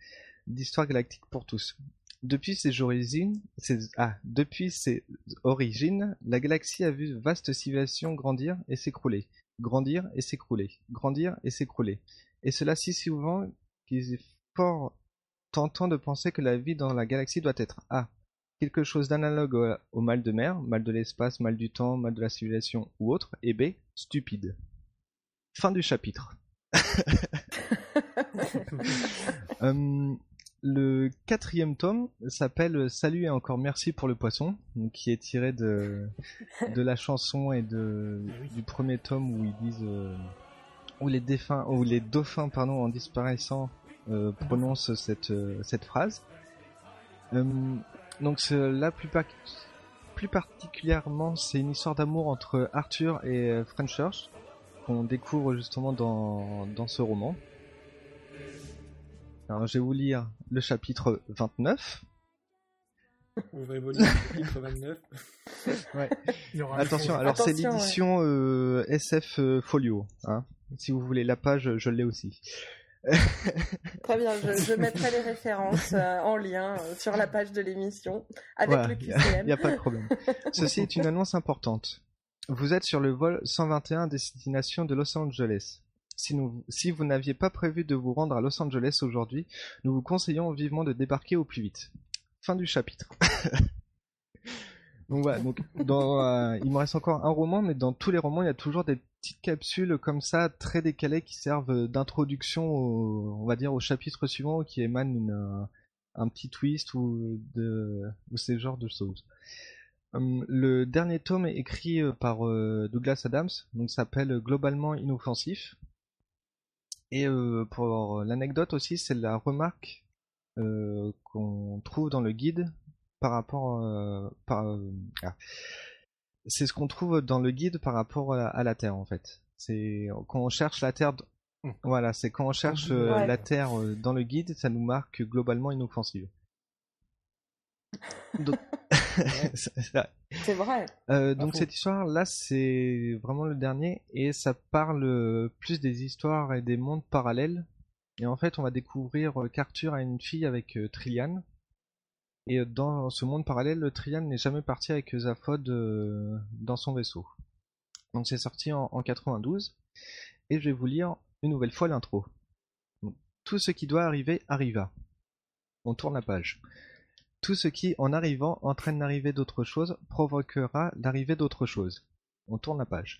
d'histoire galactique pour tous. Depuis ses origines, ses- ah, depuis ses origines, la galaxie a vu vaste civilisation grandir et s'écrouler, grandir et s'écrouler, grandir et s'écrouler. Et cela si souvent qu'il est fort tentant de penser que la vie dans la galaxie doit être A. Quelque chose d'analogue au, mal de mer, mal de l'espace, mal du temps, mal de la civilisation ou autre, et B. Stupide. Fin du chapitre. Euh, le quatrième tome s'appelle Salut et encore merci pour le poisson, qui est tiré de, de la chanson et de, Eh du premier tome où ils disent euh, où les défunts, où les dauphins pardon en disparaissant euh, prononcent cette euh, cette phrase. Euh, donc là plus, par- plus particulièrement c'est une histoire d'amour entre Arthur et euh, Frenchurch qu'on découvre justement dans dans ce roman. Alors je vais vous lire le chapitre 29. Ouvrez vos livres, chapitre 29. Il y aura Attention, un- alors c'est ouais. l'édition euh, SF euh, Folio. Hein. Si vous voulez la page, je l'ai aussi. Très bien, je, je mettrai les références euh, en lien euh, sur la page de l'émission avec Voilà, le Il QCM. n'y a pas de problème. Ceci est une annonce importante. Vous êtes sur le vol 121 destination de Los Angeles. Si, nous, si vous n'aviez pas prévu de vous rendre à Los Angeles aujourd'hui, nous vous conseillons vivement de débarquer au plus vite. Fin du chapitre. donc voilà, donc dans, euh, il me reste encore un roman, mais dans tous les romans, il y a toujours des petites capsules comme ça, très décalées, qui servent d'introduction, au- on va dire, au chapitre suivant, qui émanent une, un petit twist ou de ou ces de choses. Hum, le dernier tome est écrit euh, par euh, Douglas Adams, donc s'appelle Globalement inoffensif. Et euh, pour l'anecdote aussi, c'est la remarque qu'on trouve dans le guide par rapport par ah. C'est ce qu'on trouve dans le guide par rapport à, à la Terre en fait. C'est quand on cherche la Terre, Hmm. voilà, c'est quand on cherche euh, ouais. la Terre euh, dans le guide, ça nous marque globalement inoffensive. Donc, c'est vrai. Euh, donc cette histoire là c'est vraiment le dernier et ça parle plus des histoires et des mondes parallèles et en fait on va découvrir qu'Arthur a une fille avec euh, Trillian et dans ce monde parallèle Trillian n'est jamais parti avec Zaphod euh, dans son vaisseau donc c'est sorti en, en 92 et je vais vous lire une nouvelle fois l'intro tout ce qui doit arriver arriva on tourne la page tout ce qui, en arrivant, entraîne l'arrivée d'autre chose, provoquera l'arrivée d'autre chose. On tourne la page.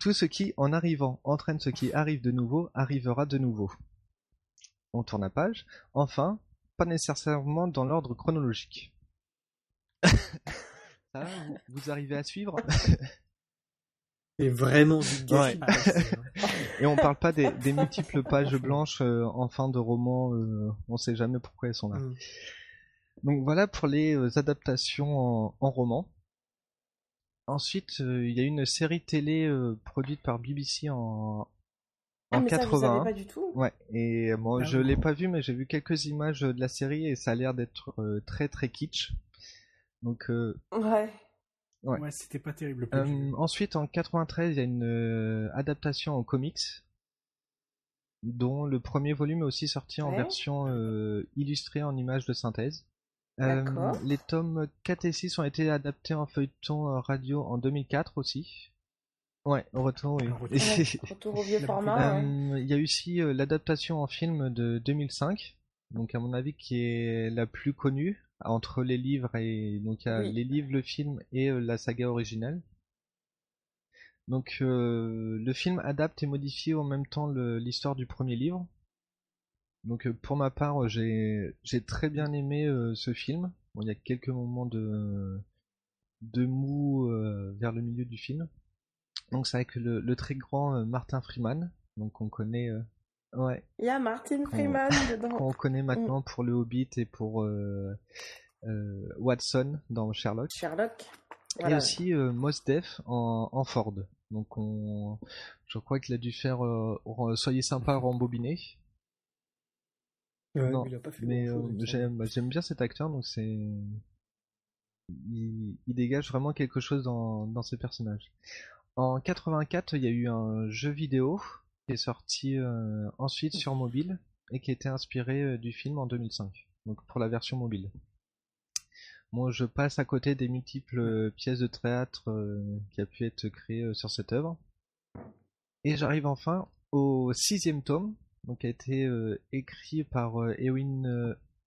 Tout ce qui, en arrivant, entraîne ce qui arrive de nouveau, arrivera de nouveau. On tourne la page. Enfin, pas nécessairement dans l'ordre chronologique. Ça, vous, vous arrivez à suivre? C'est vraiment du gâchis. Ouais. Et on parle pas des, des multiples pages blanches euh, en fin de roman, euh, on sait jamais pourquoi elles sont là. Mm. Donc voilà pour les euh, adaptations en, en roman. Ensuite, euh, il y a une série télé euh, produite par BBC en, Ah, en mais ça, je 81. savais pas du tout. Ouais, et euh, moi Ah je l'ai pas vu, mais j'ai vu quelques images de la série et ça a l'air d'être euh, très très kitsch. Donc euh, Ouais. Ouais. Ouais, c'était pas terrible. euh, ensuite, en 93, il y a une euh, adaptation en comics, dont le premier volume est aussi sorti en version euh, illustrée en images de synthèse. Euh, D'accord. les tomes 4 et 6 ont été adaptés en feuilleton euh, radio en 2004 aussi. Ouais, au retour, oui. Retour. Ouais, Retour au vieux format. ouais. Euh, Il y a aussi euh, l'adaptation en film de 2005, donc à mon avis qui est la plus connue entre les livres et donc il y a Oui. les livres, le film et euh, la saga originelle. Donc euh, le film adapte et modifie en même temps l'histoire du premier livre. Donc euh, pour ma part, j'ai j'ai très bien aimé euh, ce film. Bon, il y a quelques moments de de mou euh, vers le milieu du film. Donc c'est avec le, le très grand euh, Martin Freeman, donc on connaît, euh, ouais, Il y a Martin Freeman dedans. qu'on connaît maintenant pour le Hobbit et pour euh, euh, Watson dans Sherlock. Sherlock. Et Voilà. aussi euh, Mos Def en, en Ford. Donc on, je crois qu'il a dû faire euh, re- Soyez sympa, rembobiné. Ouais, Non, mais il a pas fait Mais euh, j'aime, j'aime bien cet acteur, donc c'est, il, il dégage vraiment quelque chose dans, dans ses personnages. En 84, il y a eu un jeu vidéo qui est sorti euh, ensuite sur mobile, et qui été inspiré euh, du film en 2005, donc pour la version mobile. Bon, je passe à côté des multiples euh, pièces de théâtre qui a pu être créées sur cette œuvre. Et j'arrive enfin au sixième tome, donc qui a été écrit par euh,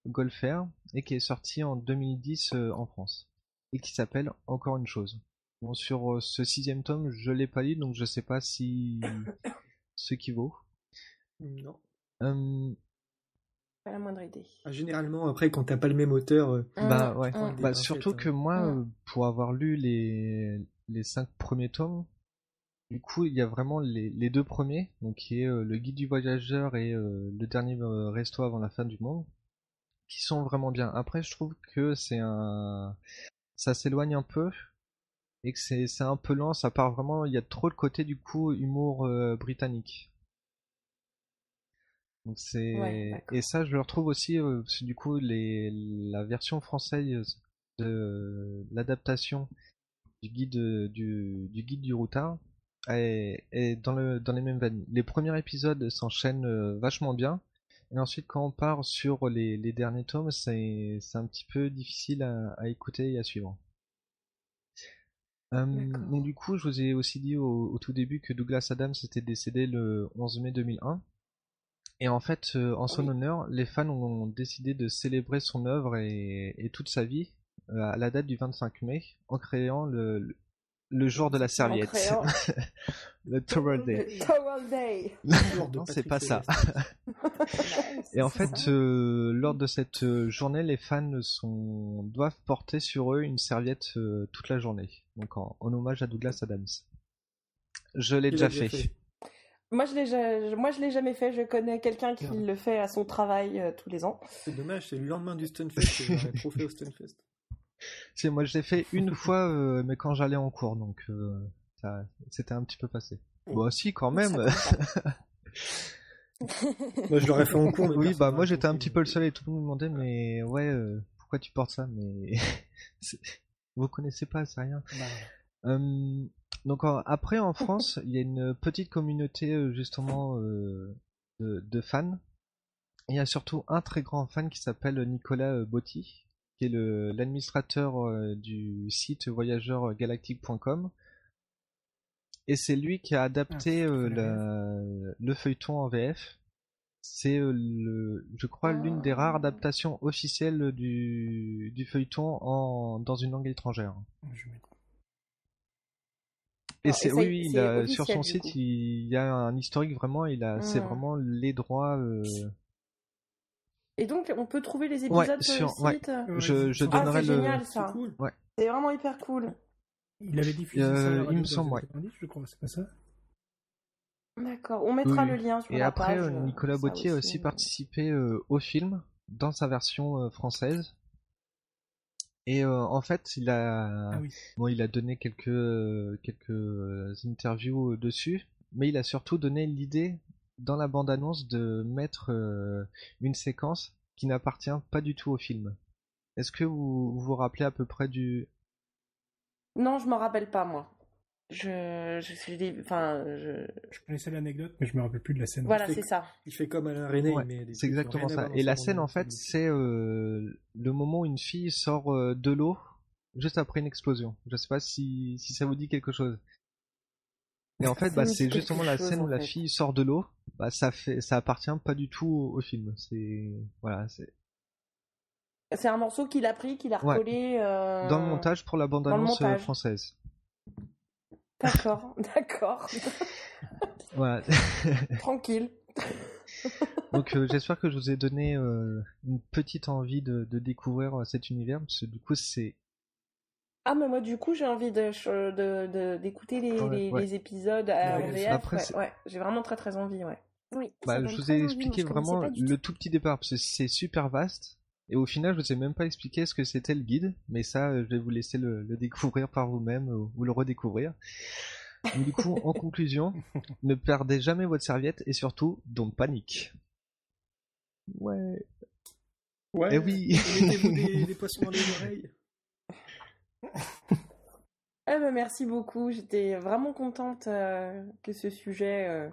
Golfer et qui est sorti en 2010 euh, en France et qui s'appelle Encore une chose. Bon, sur euh, ce sixième tome, je l'ai pas lu, donc je sais pas si ce qui vaut. Non. Euh, Pas la moindre idée. Ah, Généralement, après, quand t'as pas le même auteur, euh, Bah Hum, ouais. hum. Bah, surtout que moi, euh, pour avoir lu les, les cinq premiers tomes, du coup, il y a vraiment les, les deux premiers, donc qui est euh, le guide du voyageur et euh, le dernier euh, resto avant la fin du monde, qui sont vraiment bien. Après, je trouve que c'est un, ça s'éloigne un peu et que c'est un peu lent. Ça part vraiment, il y a trop le côté du coup humour euh, britannique. Donc c'est Ouais, et ça je le retrouve aussi euh, parce que du coup les la version française de l'adaptation du guide du, du guide du routard est, est dans le dans les mêmes veines. Les premiers épisodes s'enchaînent euh, vachement bien et ensuite quand on part sur les, les derniers tomes c'est c'est un petit peu difficile à, à écouter et à suivre. Euh, donc du coup, je vous ai aussi dit au, au tout début que Douglas Adams était décédé le 11 mai 2001. Et en fait, euh, en son Oui. honneur, les fans ont décidé de célébrer son œuvre et, et toute sa vie euh, à la date du 25 mai en créant le, le, jour de la serviette, le Towel Day. Le Towel Day. Non, c'est pas ça. Et en fait, euh, lors de cette euh, journée, les fans sont... doivent porter sur eux une serviette euh, toute la journée. Donc en, en hommage à Douglas Adams. Je l'ai déjà fait. Moi, je l'ai, ja- moi, je l'ai jamais fait. Je connais quelqu'un qui le fait à son travail euh, tous les ans. C'est dommage, c'est le lendemain du Stunfest que j'aurais trop fait au Stunfest. Si, moi je l'ai fait une fois, euh, mais quand j'allais en cours, donc euh, ça- c'était un petit peu passé. Bon, si, quand même. Moi, je l'aurais fait en cours, mais oui, personne bah m'a moi j'étais un compris. petit peu le seul et tout le monde me demandait, mais ouais, euh, pourquoi tu portes ça Mais c'est- vous connaissez pas, c'est rien. Bah, Euh, donc en- après en France, il y a une petite communauté euh, justement euh, de, de fans. Il y a surtout un très grand fan qui s'appelle Nicolas euh, Botti, qui est le- l'administrateur euh, du site voyageurgalactique.com. Et c'est lui qui a adapté Ah, je euh, la- le feuilleton en VF. C'est euh, le, je crois, l'une des rares adaptations officielles du, du feuilleton en, dans une langue étrangère. je Et Ah, c'est oui, c'est- oui, il c'est a, sur son site, il y a un historique vraiment, il a, c'est Hmm. vraiment les droits. euh, Et donc, on peut trouver les épisodes Ouais, sur, sur- le site. Ouais, je, je c'est- Ah, donnerai c'est le. génial C'est ça. cool. C'est vraiment hyper cool. Il avait diffusé Euh, ça il me semble, années 90, je crois, c'est pas ça D'accord. On mettra Oui, le lien sur Et la après, page. euh, euh, Nicolas ça Bottier a aussi participé euh, au film dans sa version euh, française. Et euh, en fait, il a, Ah oui. bon, il a donné quelques euh, quelques euh, interviews euh, dessus, mais il a surtout donné l'idée dans la bande-annonce de mettre euh, une séquence qui n'appartient pas du tout au film. Est-ce que vous vous vous rappelez à peu près du Non, je m'en rappelle pas moi. Je, je suis, enfin, je... Je connaissais l'anecdote, mais je me rappelle plus de la scène. voilà, c'est ça. Il fait comme Alain René, Ouais, C'est exactement ça. Et la scène, en fait, c'est euh, le moment où une fille sort euh, de l'eau juste après une explosion. Je sais pas si, si ça vous dit quelque chose. Et en fait, bah, c'est justement la chose, scène où la fait. fille sort de l'eau. Bah, ça fait, ça appartient pas du tout au, au film. C'est, voilà, c'est C'est un morceau qu'il a pris, qu'il a Ouais. recollé. euh, dans le montage pour la bande-annonce euh, française. D'accord, d'accord. Voilà. Tranquille. Donc, euh, j'espère que je vous ai donné euh, une petite envie de, de découvrir euh, cet univers, parce que du coup, c'est Ah, mais moi, du coup, j'ai envie de, de, de- d'écouter les, Ouais, les, ouais. les épisodes Ouais, VF. après, ouais, ouais. j'ai vraiment très très envie, ouais. Oui, Bah, je vous ai expliqué vraiment le tout. petit départ, parce que c'est super vaste. Et au final, je vous ai même pas expliqué ce que c'était le guide, mais ça, euh, je vais vous laisser le, le découvrir par vous-même ou, ou le redécouvrir. Donc, du coup, en conclusion, ne perdez jamais votre serviette et surtout, don't panique. Ouais. Ouais. Eh oui. Mettez-vous des, des poissons dans les oreilles. Eh ben, merci beaucoup. J'étais vraiment contente euh, que ce sujet euh,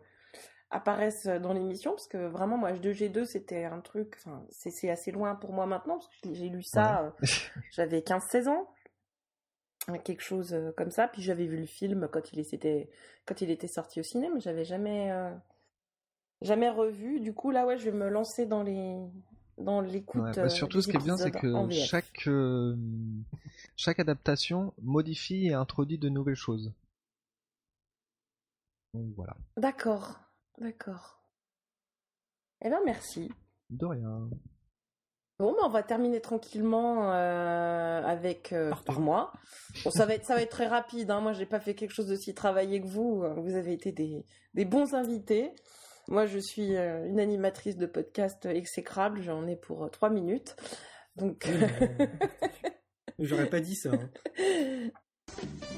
apparaissent dans l'émission parce que vraiment moi H2G2 c'était un truc c'est assez loin pour moi maintenant parce que j'ai lu ça euh, j'avais 15 16 ans quelque chose comme ça. Puis j'avais vu le film quand il était quand il était sorti au cinéma mais j'avais jamais jamais revu. Du coup là ouais je vais me lancer dans les dans l'écoute Ouais, bah, euh, surtout, ce qui est bien, c'est que chaque, euh, chaque adaptation modifie et introduit de nouvelles choses. Donc voilà. d'accord d'accord eh ben merci De rien. Bon, bah, on va terminer tranquillement euh, avec euh, pour moi. Bon, ça va être ça va être très rapide. Hein. Moi, j'ai pas fait quelque chose de si travaillé que vous. Vous avez été des, des bons invités. Moi, je suis euh, une animatrice de podcast exécrable. J'en ai pour euh, trois minutes. Donc, J'aurais pas dit ça. hein.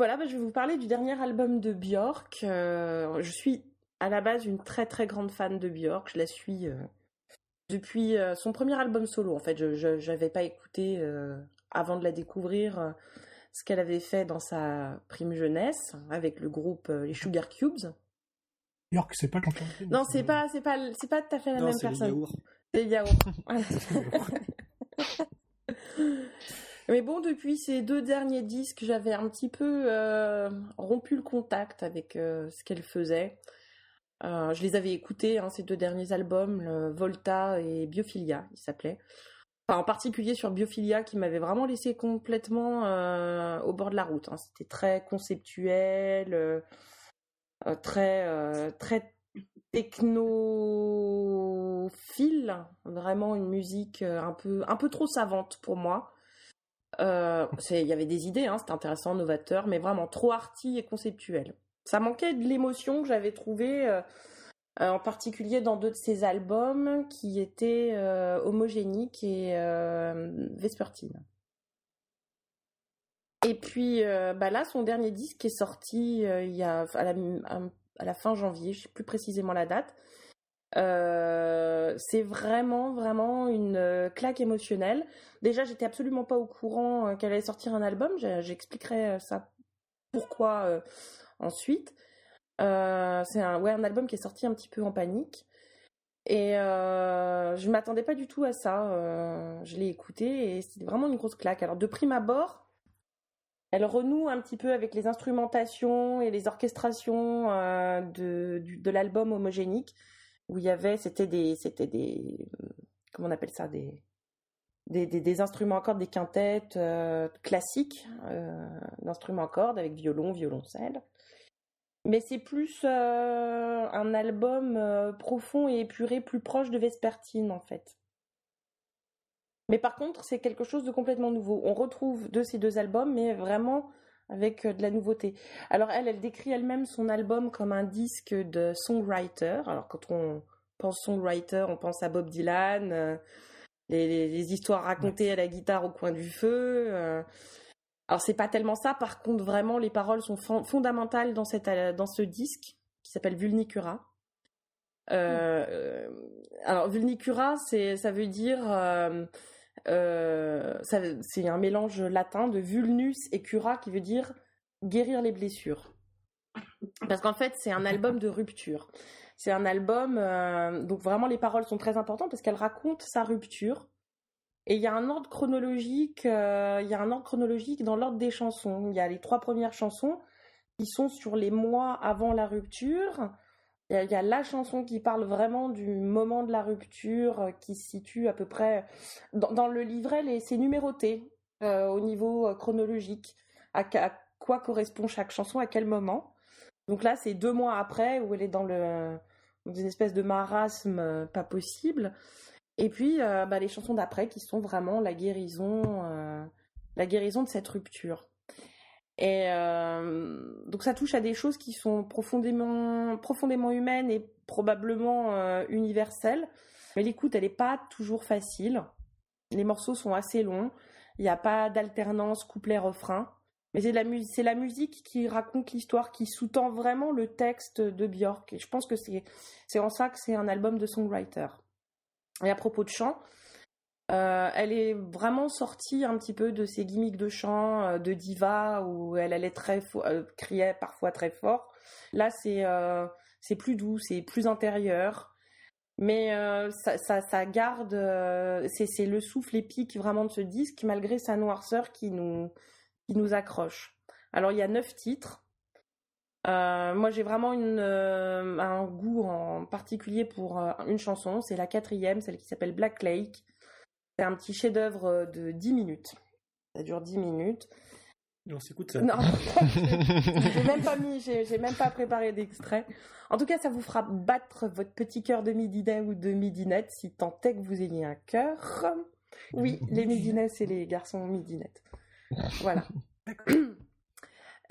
voilà, bah, je vais vous parler du dernier album de Björk. Euh, je suis à la base une très très grande fan de Björk. Je la suis euh, depuis euh, son premier album solo. En fait, je n'avais pas écouté euh, avant de la découvrir euh, ce qu'elle avait fait dans sa prime jeunesse avec le groupe euh, les Sugar Cubes. York, c'est pas quand on... Non, c'est pas c'est pas c'est pas tout à fait la Non, même c'est les personne. yaourts. Des yaourts. Mais bon, depuis ces deux derniers disques, j'avais un petit peu euh, rompu le contact avec euh, ce qu'elle faisait. Euh, je les avais écoutés, hein, ces deux derniers albums, Volta et Biophilia, ils s'appelaient. Enfin, en particulier sur Biophilia, qui m'avait vraiment laissé complètement au bord de la route. hein. C'était très conceptuel, très, très technophile, vraiment une musique un peu, un peu trop savante pour moi. Euh, Il y avait des idées, hein, c'était intéressant, novateur, mais vraiment trop arty et conceptuel. Ça manquait de l'émotion que j'avais trouvée, euh, euh, en particulier dans deux de ses albums qui étaient euh, Homogénique et euh, Vespertine. Et puis bah là, son dernier disque est sorti il y a à la, à- la fin janvier, je sais plus précisément la date. Euh, c'est vraiment vraiment une euh, claque émotionnelle. Déjà, j'étais absolument pas au courant euh, qu'elle allait sortir un album. J'expliquerai ça pourquoi ensuite. C'est un album qui est sorti un petit peu en panique. Et je m'attendais pas du tout à ça. Je l'ai écouté et c'était vraiment une grosse claque. Alors de prime abord, elle renoue un petit peu avec les instrumentations et les orchestrations de, de l'album homogénique où il y avait, c'était des, c'était des, comment on appelle ça, des, des, des, instruments à cordes, des quintettes euh, classiques euh, d'instruments à cordes avec violon, violoncelle. Mais c'est plus euh, un album euh, profond et épuré, plus proche de Vespertine en fait. Mais par contre, c'est quelque chose de complètement nouveau. On retrouve de ces deux albums, mais vraiment avec euh, de la nouveauté. Alors elle, elle décrit elle-même son album comme un disque de songwriter. Alors quand on pense songwriter, on pense à Bob Dylan, euh, les, les- les histoires racontées à la guitare au coin du feu. euh. Alors c'est pas tellement ça. Par contre, vraiment, les paroles sont fon- fondamentales dans, cette, euh, dans ce disque qui s'appelle Vulnicura. Euh, euh, alors Vulnicura, c'est ça veut dire euh, c'est un mélange latin de vulnus et cura qui veut dire guérir les blessures. Parce qu'en fait, c'est un album de rupture. C'est un album, euh, donc vraiment les paroles sont très importantes parce qu'elle raconte sa rupture. Et il y a un ordre chronologique, euh, il y a un ordre chronologique dans l'ordre des chansons. Il y a les trois premières chansons qui sont sur les mois avant la rupture. Il y a, la chanson qui parle vraiment du moment de la rupture, euh, qui se situe à peu près dans, le livret. C'est numéroté euh, au niveau euh, chronologique. À, quoi correspond chaque chanson, à quel moment. Donc là, c'est deux mois après où elle est dans le dans une espèce de marasme pas possible. Et puis bah, les chansons d'après qui sont vraiment la guérison, la guérison de cette rupture. Et euh, donc ça touche à des choses qui sont profondément, profondément humaines et probablement euh, universelles. Mais l'écoute, elle n'est pas toujours facile. Les morceaux sont assez longs. Il n'y a pas d'alternance couplet-refrain. Mais c'est la, la musique qui raconte l'histoire, qui sous-tend vraiment le texte de Björk. Et je pense que c'est en ça que c'est un album de songwriter. Et à propos de chant, euh, elle est vraiment sortie un petit peu de ses gimmicks de chant, euh, de diva, où elle allait très euh, criait parfois très fort. Là, c'est c'est plus doux, c'est plus intérieur. Mais ça, ça, garde, c'est le souffle épique vraiment de ce disque, malgré sa noirceur qui nous, qui nous accroche. Alors, il y a neuf titres. Moi, j'ai vraiment une, un goût en particulier pour une chanson. C'est la quatrième, celle qui s'appelle Black Lake. C'est un petit chef-d'œuvre de 10 minutes. Ça dure 10 minutes. Et on s'écoute ça. Non, j'ai même pas mis, j'ai même pas préparé d'extrait. En tout cas, ça vous fera battre votre petit cœur de midinet ou de midinette si tant est que vous ayez un cœur. Oui, les midinets, c'est les garçons midinettes. Voilà.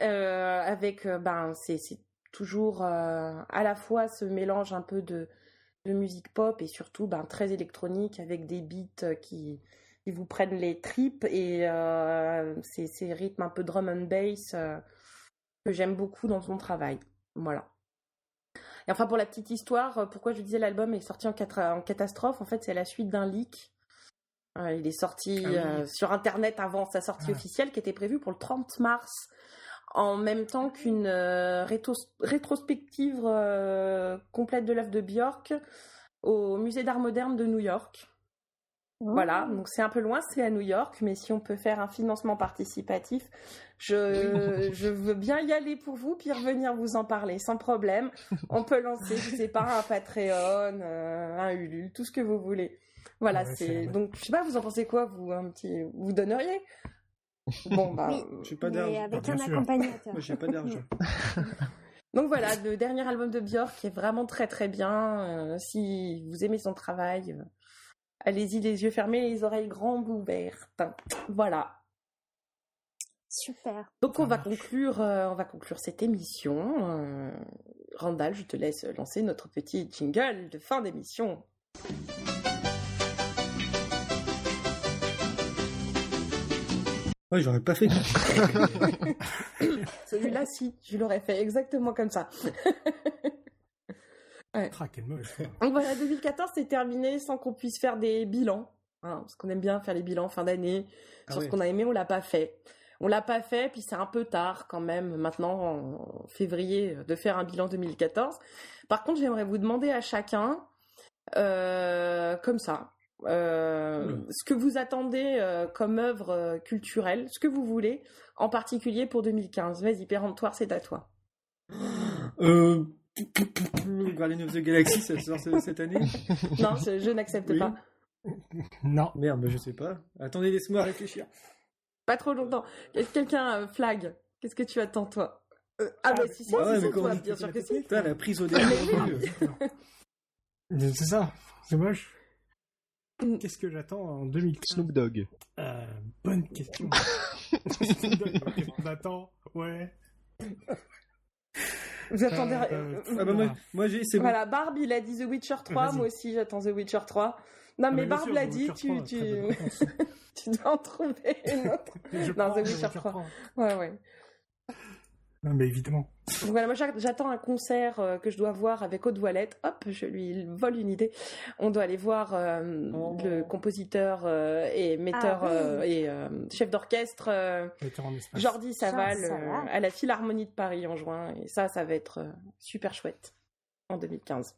Euh, avec, euh, ben, c'est c'est toujours euh, à la fois ce mélange un peu de, de musique pop et surtout ben, très électronique avec des beats euh, qui, qui vous prennent les tripes et euh, ces, ces rythmes un peu drum and bass euh, que j'aime beaucoup dans son travail. Voilà. Et enfin, pour la petite histoire, euh, pourquoi je disais l'album est sorti en, en catastrophe, en fait, c'est la suite d'un leak. Euh, il est sorti Ah oui. sur Internet avant sa sortie Ah. officielle qui était prévue pour le 30 mars, en même temps qu'une euh, rétrospective euh, complète de l'œuvre de Björk au Musée d'art moderne de New York. Voilà, donc c'est un peu loin, c'est à New York, mais si on peut faire un financement participatif, je, je veux bien y aller pour vous, puis revenir vous en parler sans problème. On peut lancer, je sais pas, un Patreon, euh, un Ulule, tout ce que vous voulez. Voilà, Ouais, c'est donc je sais pas, vous en pensez quoi, vous un petit, vous donneriez? Bon bah, Oui. J'ai pas Mais d'argent. avec bien un sûr. accompagnateur. Moi, j'ai pas d'argent. donc voilà, le dernier album de Björk qui est vraiment très très bien. euh, si vous aimez son travail, euh, allez-y les yeux fermés, les oreilles grandes ouvertes. Voilà. Super. Donc on va conclure, euh, on va conclure cette émission. Euh, Randall, je te laisse lancer notre petit jingle de fin d'émission. Ouais, j'aurais pas fait. Celui-là, si, je l'aurais fait exactement comme ça. Ah, quelle mauvaise foi. Donc voilà, 2014 c'est terminé sans qu'on puisse faire des bilans. hein, parce qu'on aime bien faire les bilans fin d'année. Ah sur ouais. ce qu'on a aimé, on l'a pas fait. On l'a pas fait, puis c'est un peu tard quand même, maintenant en février, de faire un bilan 2014. Par contre, j'aimerais vous demander à chacun, euh, comme ça, euh, ce que vous attendez euh, comme œuvre euh, culturelle, ce que vous voulez, en particulier pour 2015. Vas-y, péremptoire, c'est à toi. Euh... Guardian of the Galaxy, ça sort ce- cette année? Non, je, je n'accepte Oui. pas. Non. Merde, je sais pas. Attendez, laisse-moi réfléchir. Pas trop longtemps. Quelqu'un, flag, qu'est-ce que tu attends, toi? Euh, Ah, bah si, si, Ah ouais, si, toi, bien que sûr que la si. Putain, la prise au dépourvu. C'est ça. C'est moche. Mm. Qu'est-ce que j'attends en 2015 Snoop Dogg. Euh, Bonne question. Qu'est-ce qu'on attend? Ouais. Vous attendez. Euh, euh, Ah bah moi, moi j'ai, c'est bon. Voilà, Barb, il a dit The Witcher 3, Vas-y. moi aussi j'attends The Witcher 3. Non, Ah, mais Barb sûr, l'a dit, tu, 3, tu, dois en trouver une autre. Je Non, prends The Witcher 3. Ouais, ouais. Non, mais évidemment. Donc voilà, moi j'a- j'attends un concert euh, que je dois voir avec Haute Voilette. Hop, je lui vole une idée. On doit aller voir euh, Oh. le compositeur euh, et metteur Ah oui. euh, et euh, chef d'orchestre euh. Jordi Saval euh, à la Philharmonie de Paris en juin. Et ça, ça va être super chouette en 2015.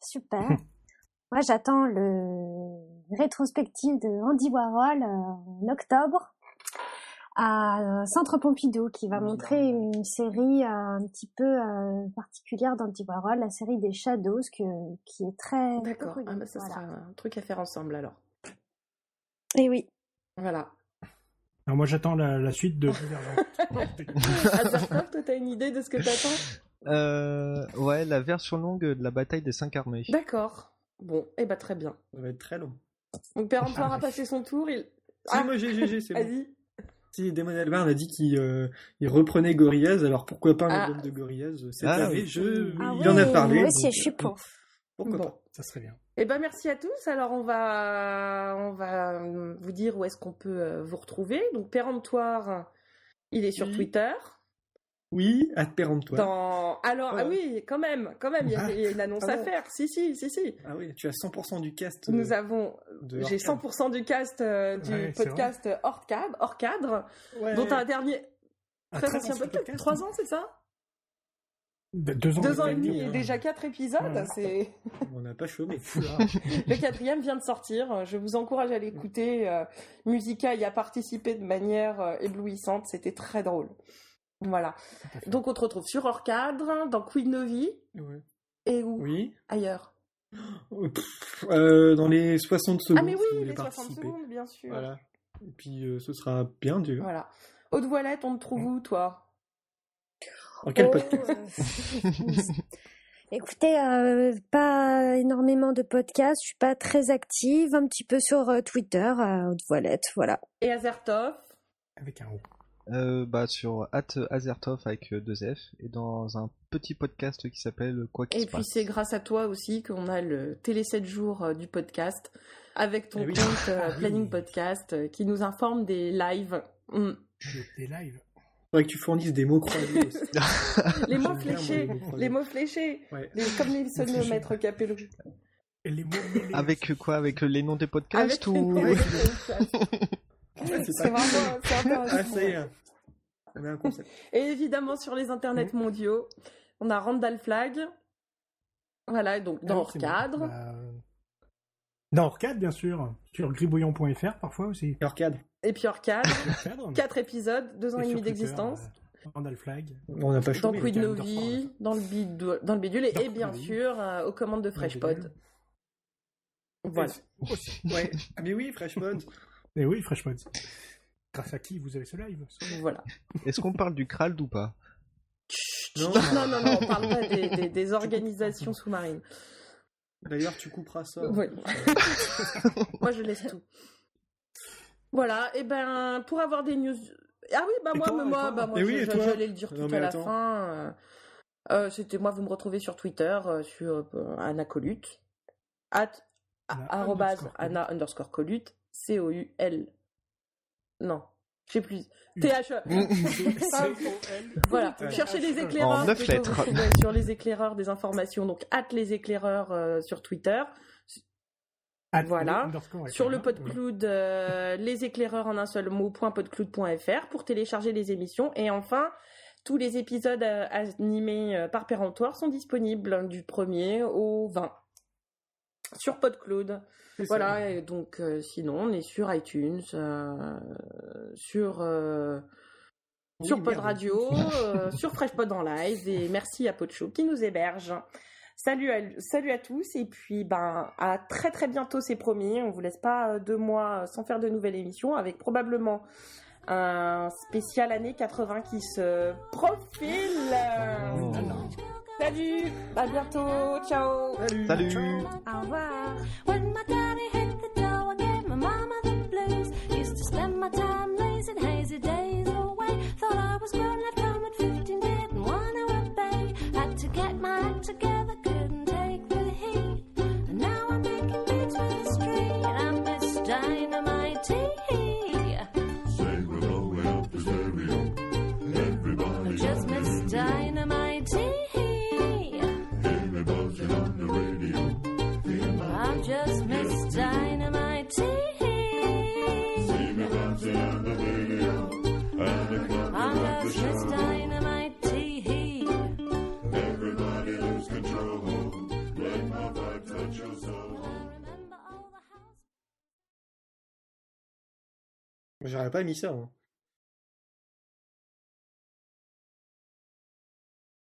Super. Moi, j'attends le rétrospective de Andy Warhol euh, en octobre à euh, Centre Pompidou qui va montrer une série euh, un petit peu euh, particulière d'Andy Warhol, la série des Shadows, que, qui est très D'accord, ah, bah, ça Voilà. sera un truc à faire ensemble alors. Et oui. Voilà. Alors, moi, j'attends la, la suite de. Azertov, toi, t'as une idée de ce que t'attends? Euh, ouais, la version longue de la bataille des cinq armées. D'accord. Bon, et bah très bien. Ça va être très long. Donc Péremptoire a passé son tour, il... Ah. moi j'ai, j'ai, j'ai, c'est bon. Vas-y. Si, Damon Albarn a dit qu'il euh, il reprenait Gorillaz, alors pourquoi pas un Ah. album de Gorillaz cette Ah, année oui. je... Ah Il oui, en a parlé. Moi aussi, donc, je suis euh, pour. Pourquoi Bon. pas Ça serait bien. Eh ben merci à tous. Alors on va on va euh, vous dire où est-ce qu'on peut euh, vous retrouver. Donc péremptoire, Il est sur Oui. Twitter. Oui, à péremptoire. Dans... Alors, ah oui, quand même, quand même, il y a, il y a une annonce Ah à bon faire. Si, si, si, si. Ah oui, tu as 100% du cast. Nous euh, avons, j'ai Orcade. 100% du cast euh, du Ouais, podcast hors cadre, hors cadre, Ouais. dont un dernier très très ancien podcast. Trois ans, c'est ça? De- Deux ans, Deux ans et demi hein. et déjà quatre épisodes. Ouais. C'est On n'a pas chômé. Le quatrième vient de sortir. Je vous encourage à l'écouter. Euh, Musica y a participé de manière éblouissante. C'était très drôle. Voilà. Donc on te retrouve sur hors cadre, dans Queen Novi Ouais. et où? Oui. ailleurs. Euh, pff, euh, dans les 60 secondes. ah mais si vous oui, les 60 participer. secondes, bien sûr. Voilà. Et puis euh, ce sera bien dur. Voilà. Haute voilette, on te trouve où, toi? En quel Oh, podcast euh, Écoutez, euh, pas énormément de podcasts, je suis pas très active, un petit peu sur euh, Twitter, haute voilette, voilà. Et Azertov? Avec un O. Euh, bah sur at Azertov avec euh, deux F et dans un petit podcast qui s'appelle Quoi qu'il Et se puis passe. c'est grâce à toi aussi qu'on a le télé 7 jours euh, du podcast avec ton Eh oui. compte euh, Ah oui. Planning Podcast euh, qui nous informe des lives. Mm. Des lives. Faudrait que tu fournisses des mots croisés aussi. Les mots J'aime bien, moi, fléchés, les mots croisés. les mots fléchés, Ouais. Les- comme les fléchés. sonomètres Capello. Et les mots mêlés. Avec euh, quoi? Avec euh, les noms des podcasts Avec les noms Ouais. des podcasts. C'est vraiment. Ah. On a un concept. Et évidemment sur les internets Mm. mondiaux, on a Randall Flag. Voilà, donc dans Ah hors bon. Bah, Dans Orcade, bien sûr. Sur gribouillon.fr, parfois aussi. Et Orcade. Et puis Cadre. quatre épisodes, deux ans et demi d'existence. euh, Randall Flag. On n'a pas Dans. Quid Queen Novi, dans le, bidou- dans le bidule, et, Dans et bien Novi. sûr euh, aux commandes de FreshPod. Voilà. Aussi. Ouais. Ah mais oui, FreshPod. Et oui, FreshPod. Grâce à qui vous avez ce live? Voilà. Est-ce qu'on parle du Krald ou pas? Non. Non, non, non, on parle pas des, des- des organisations sous-marines. D'ailleurs, tu couperas ça. Oui. moi, je laisse tout. Voilà, et ben, pour avoir des news. Ah oui, bah Et moi, toi, mais et moi, bah, moi oui, je- toi j'allais le dire Non, tout à la fin. euh, euh, C'était moi, vous me retrouvez sur Twitter, euh, sur euh, Anna Colute, at, Anna arrobase underscore Anna underscore Colute, C-O-U-L. Non, je sais plus. U. T-H-E. C-O-L. Voilà, Ouais. cherchez les En éclaireurs. neuf lettres. sur les éclaireurs des informations, donc at les éclaireurs euh, sur Twitter. At Voilà. Sur le PodCloud, euh, les éclaireurs en un seul mot, .podcloud.fr pour télécharger les émissions. Et enfin, tous les épisodes euh, animés euh, par Péremptoire sont disponibles du 1er au 20 sur PodCloud. Voilà, et donc euh, sinon, on est sur iTunes, euh, sur, euh, Oui, sur. Pod Radio, euh, sur FreshPod en live. Et merci à Podshow qui nous héberge. Salut à, salut à tous et puis ben à très très bientôt c'est promis. On vous laisse pas deux mois sans faire de nouvelles émissions avec probablement un spécial année 80 qui se profile. Oh. Salut, à bientôt, ciao. Salut. Salut Au revoir. mind together. J'aurais pas mis ça. hein.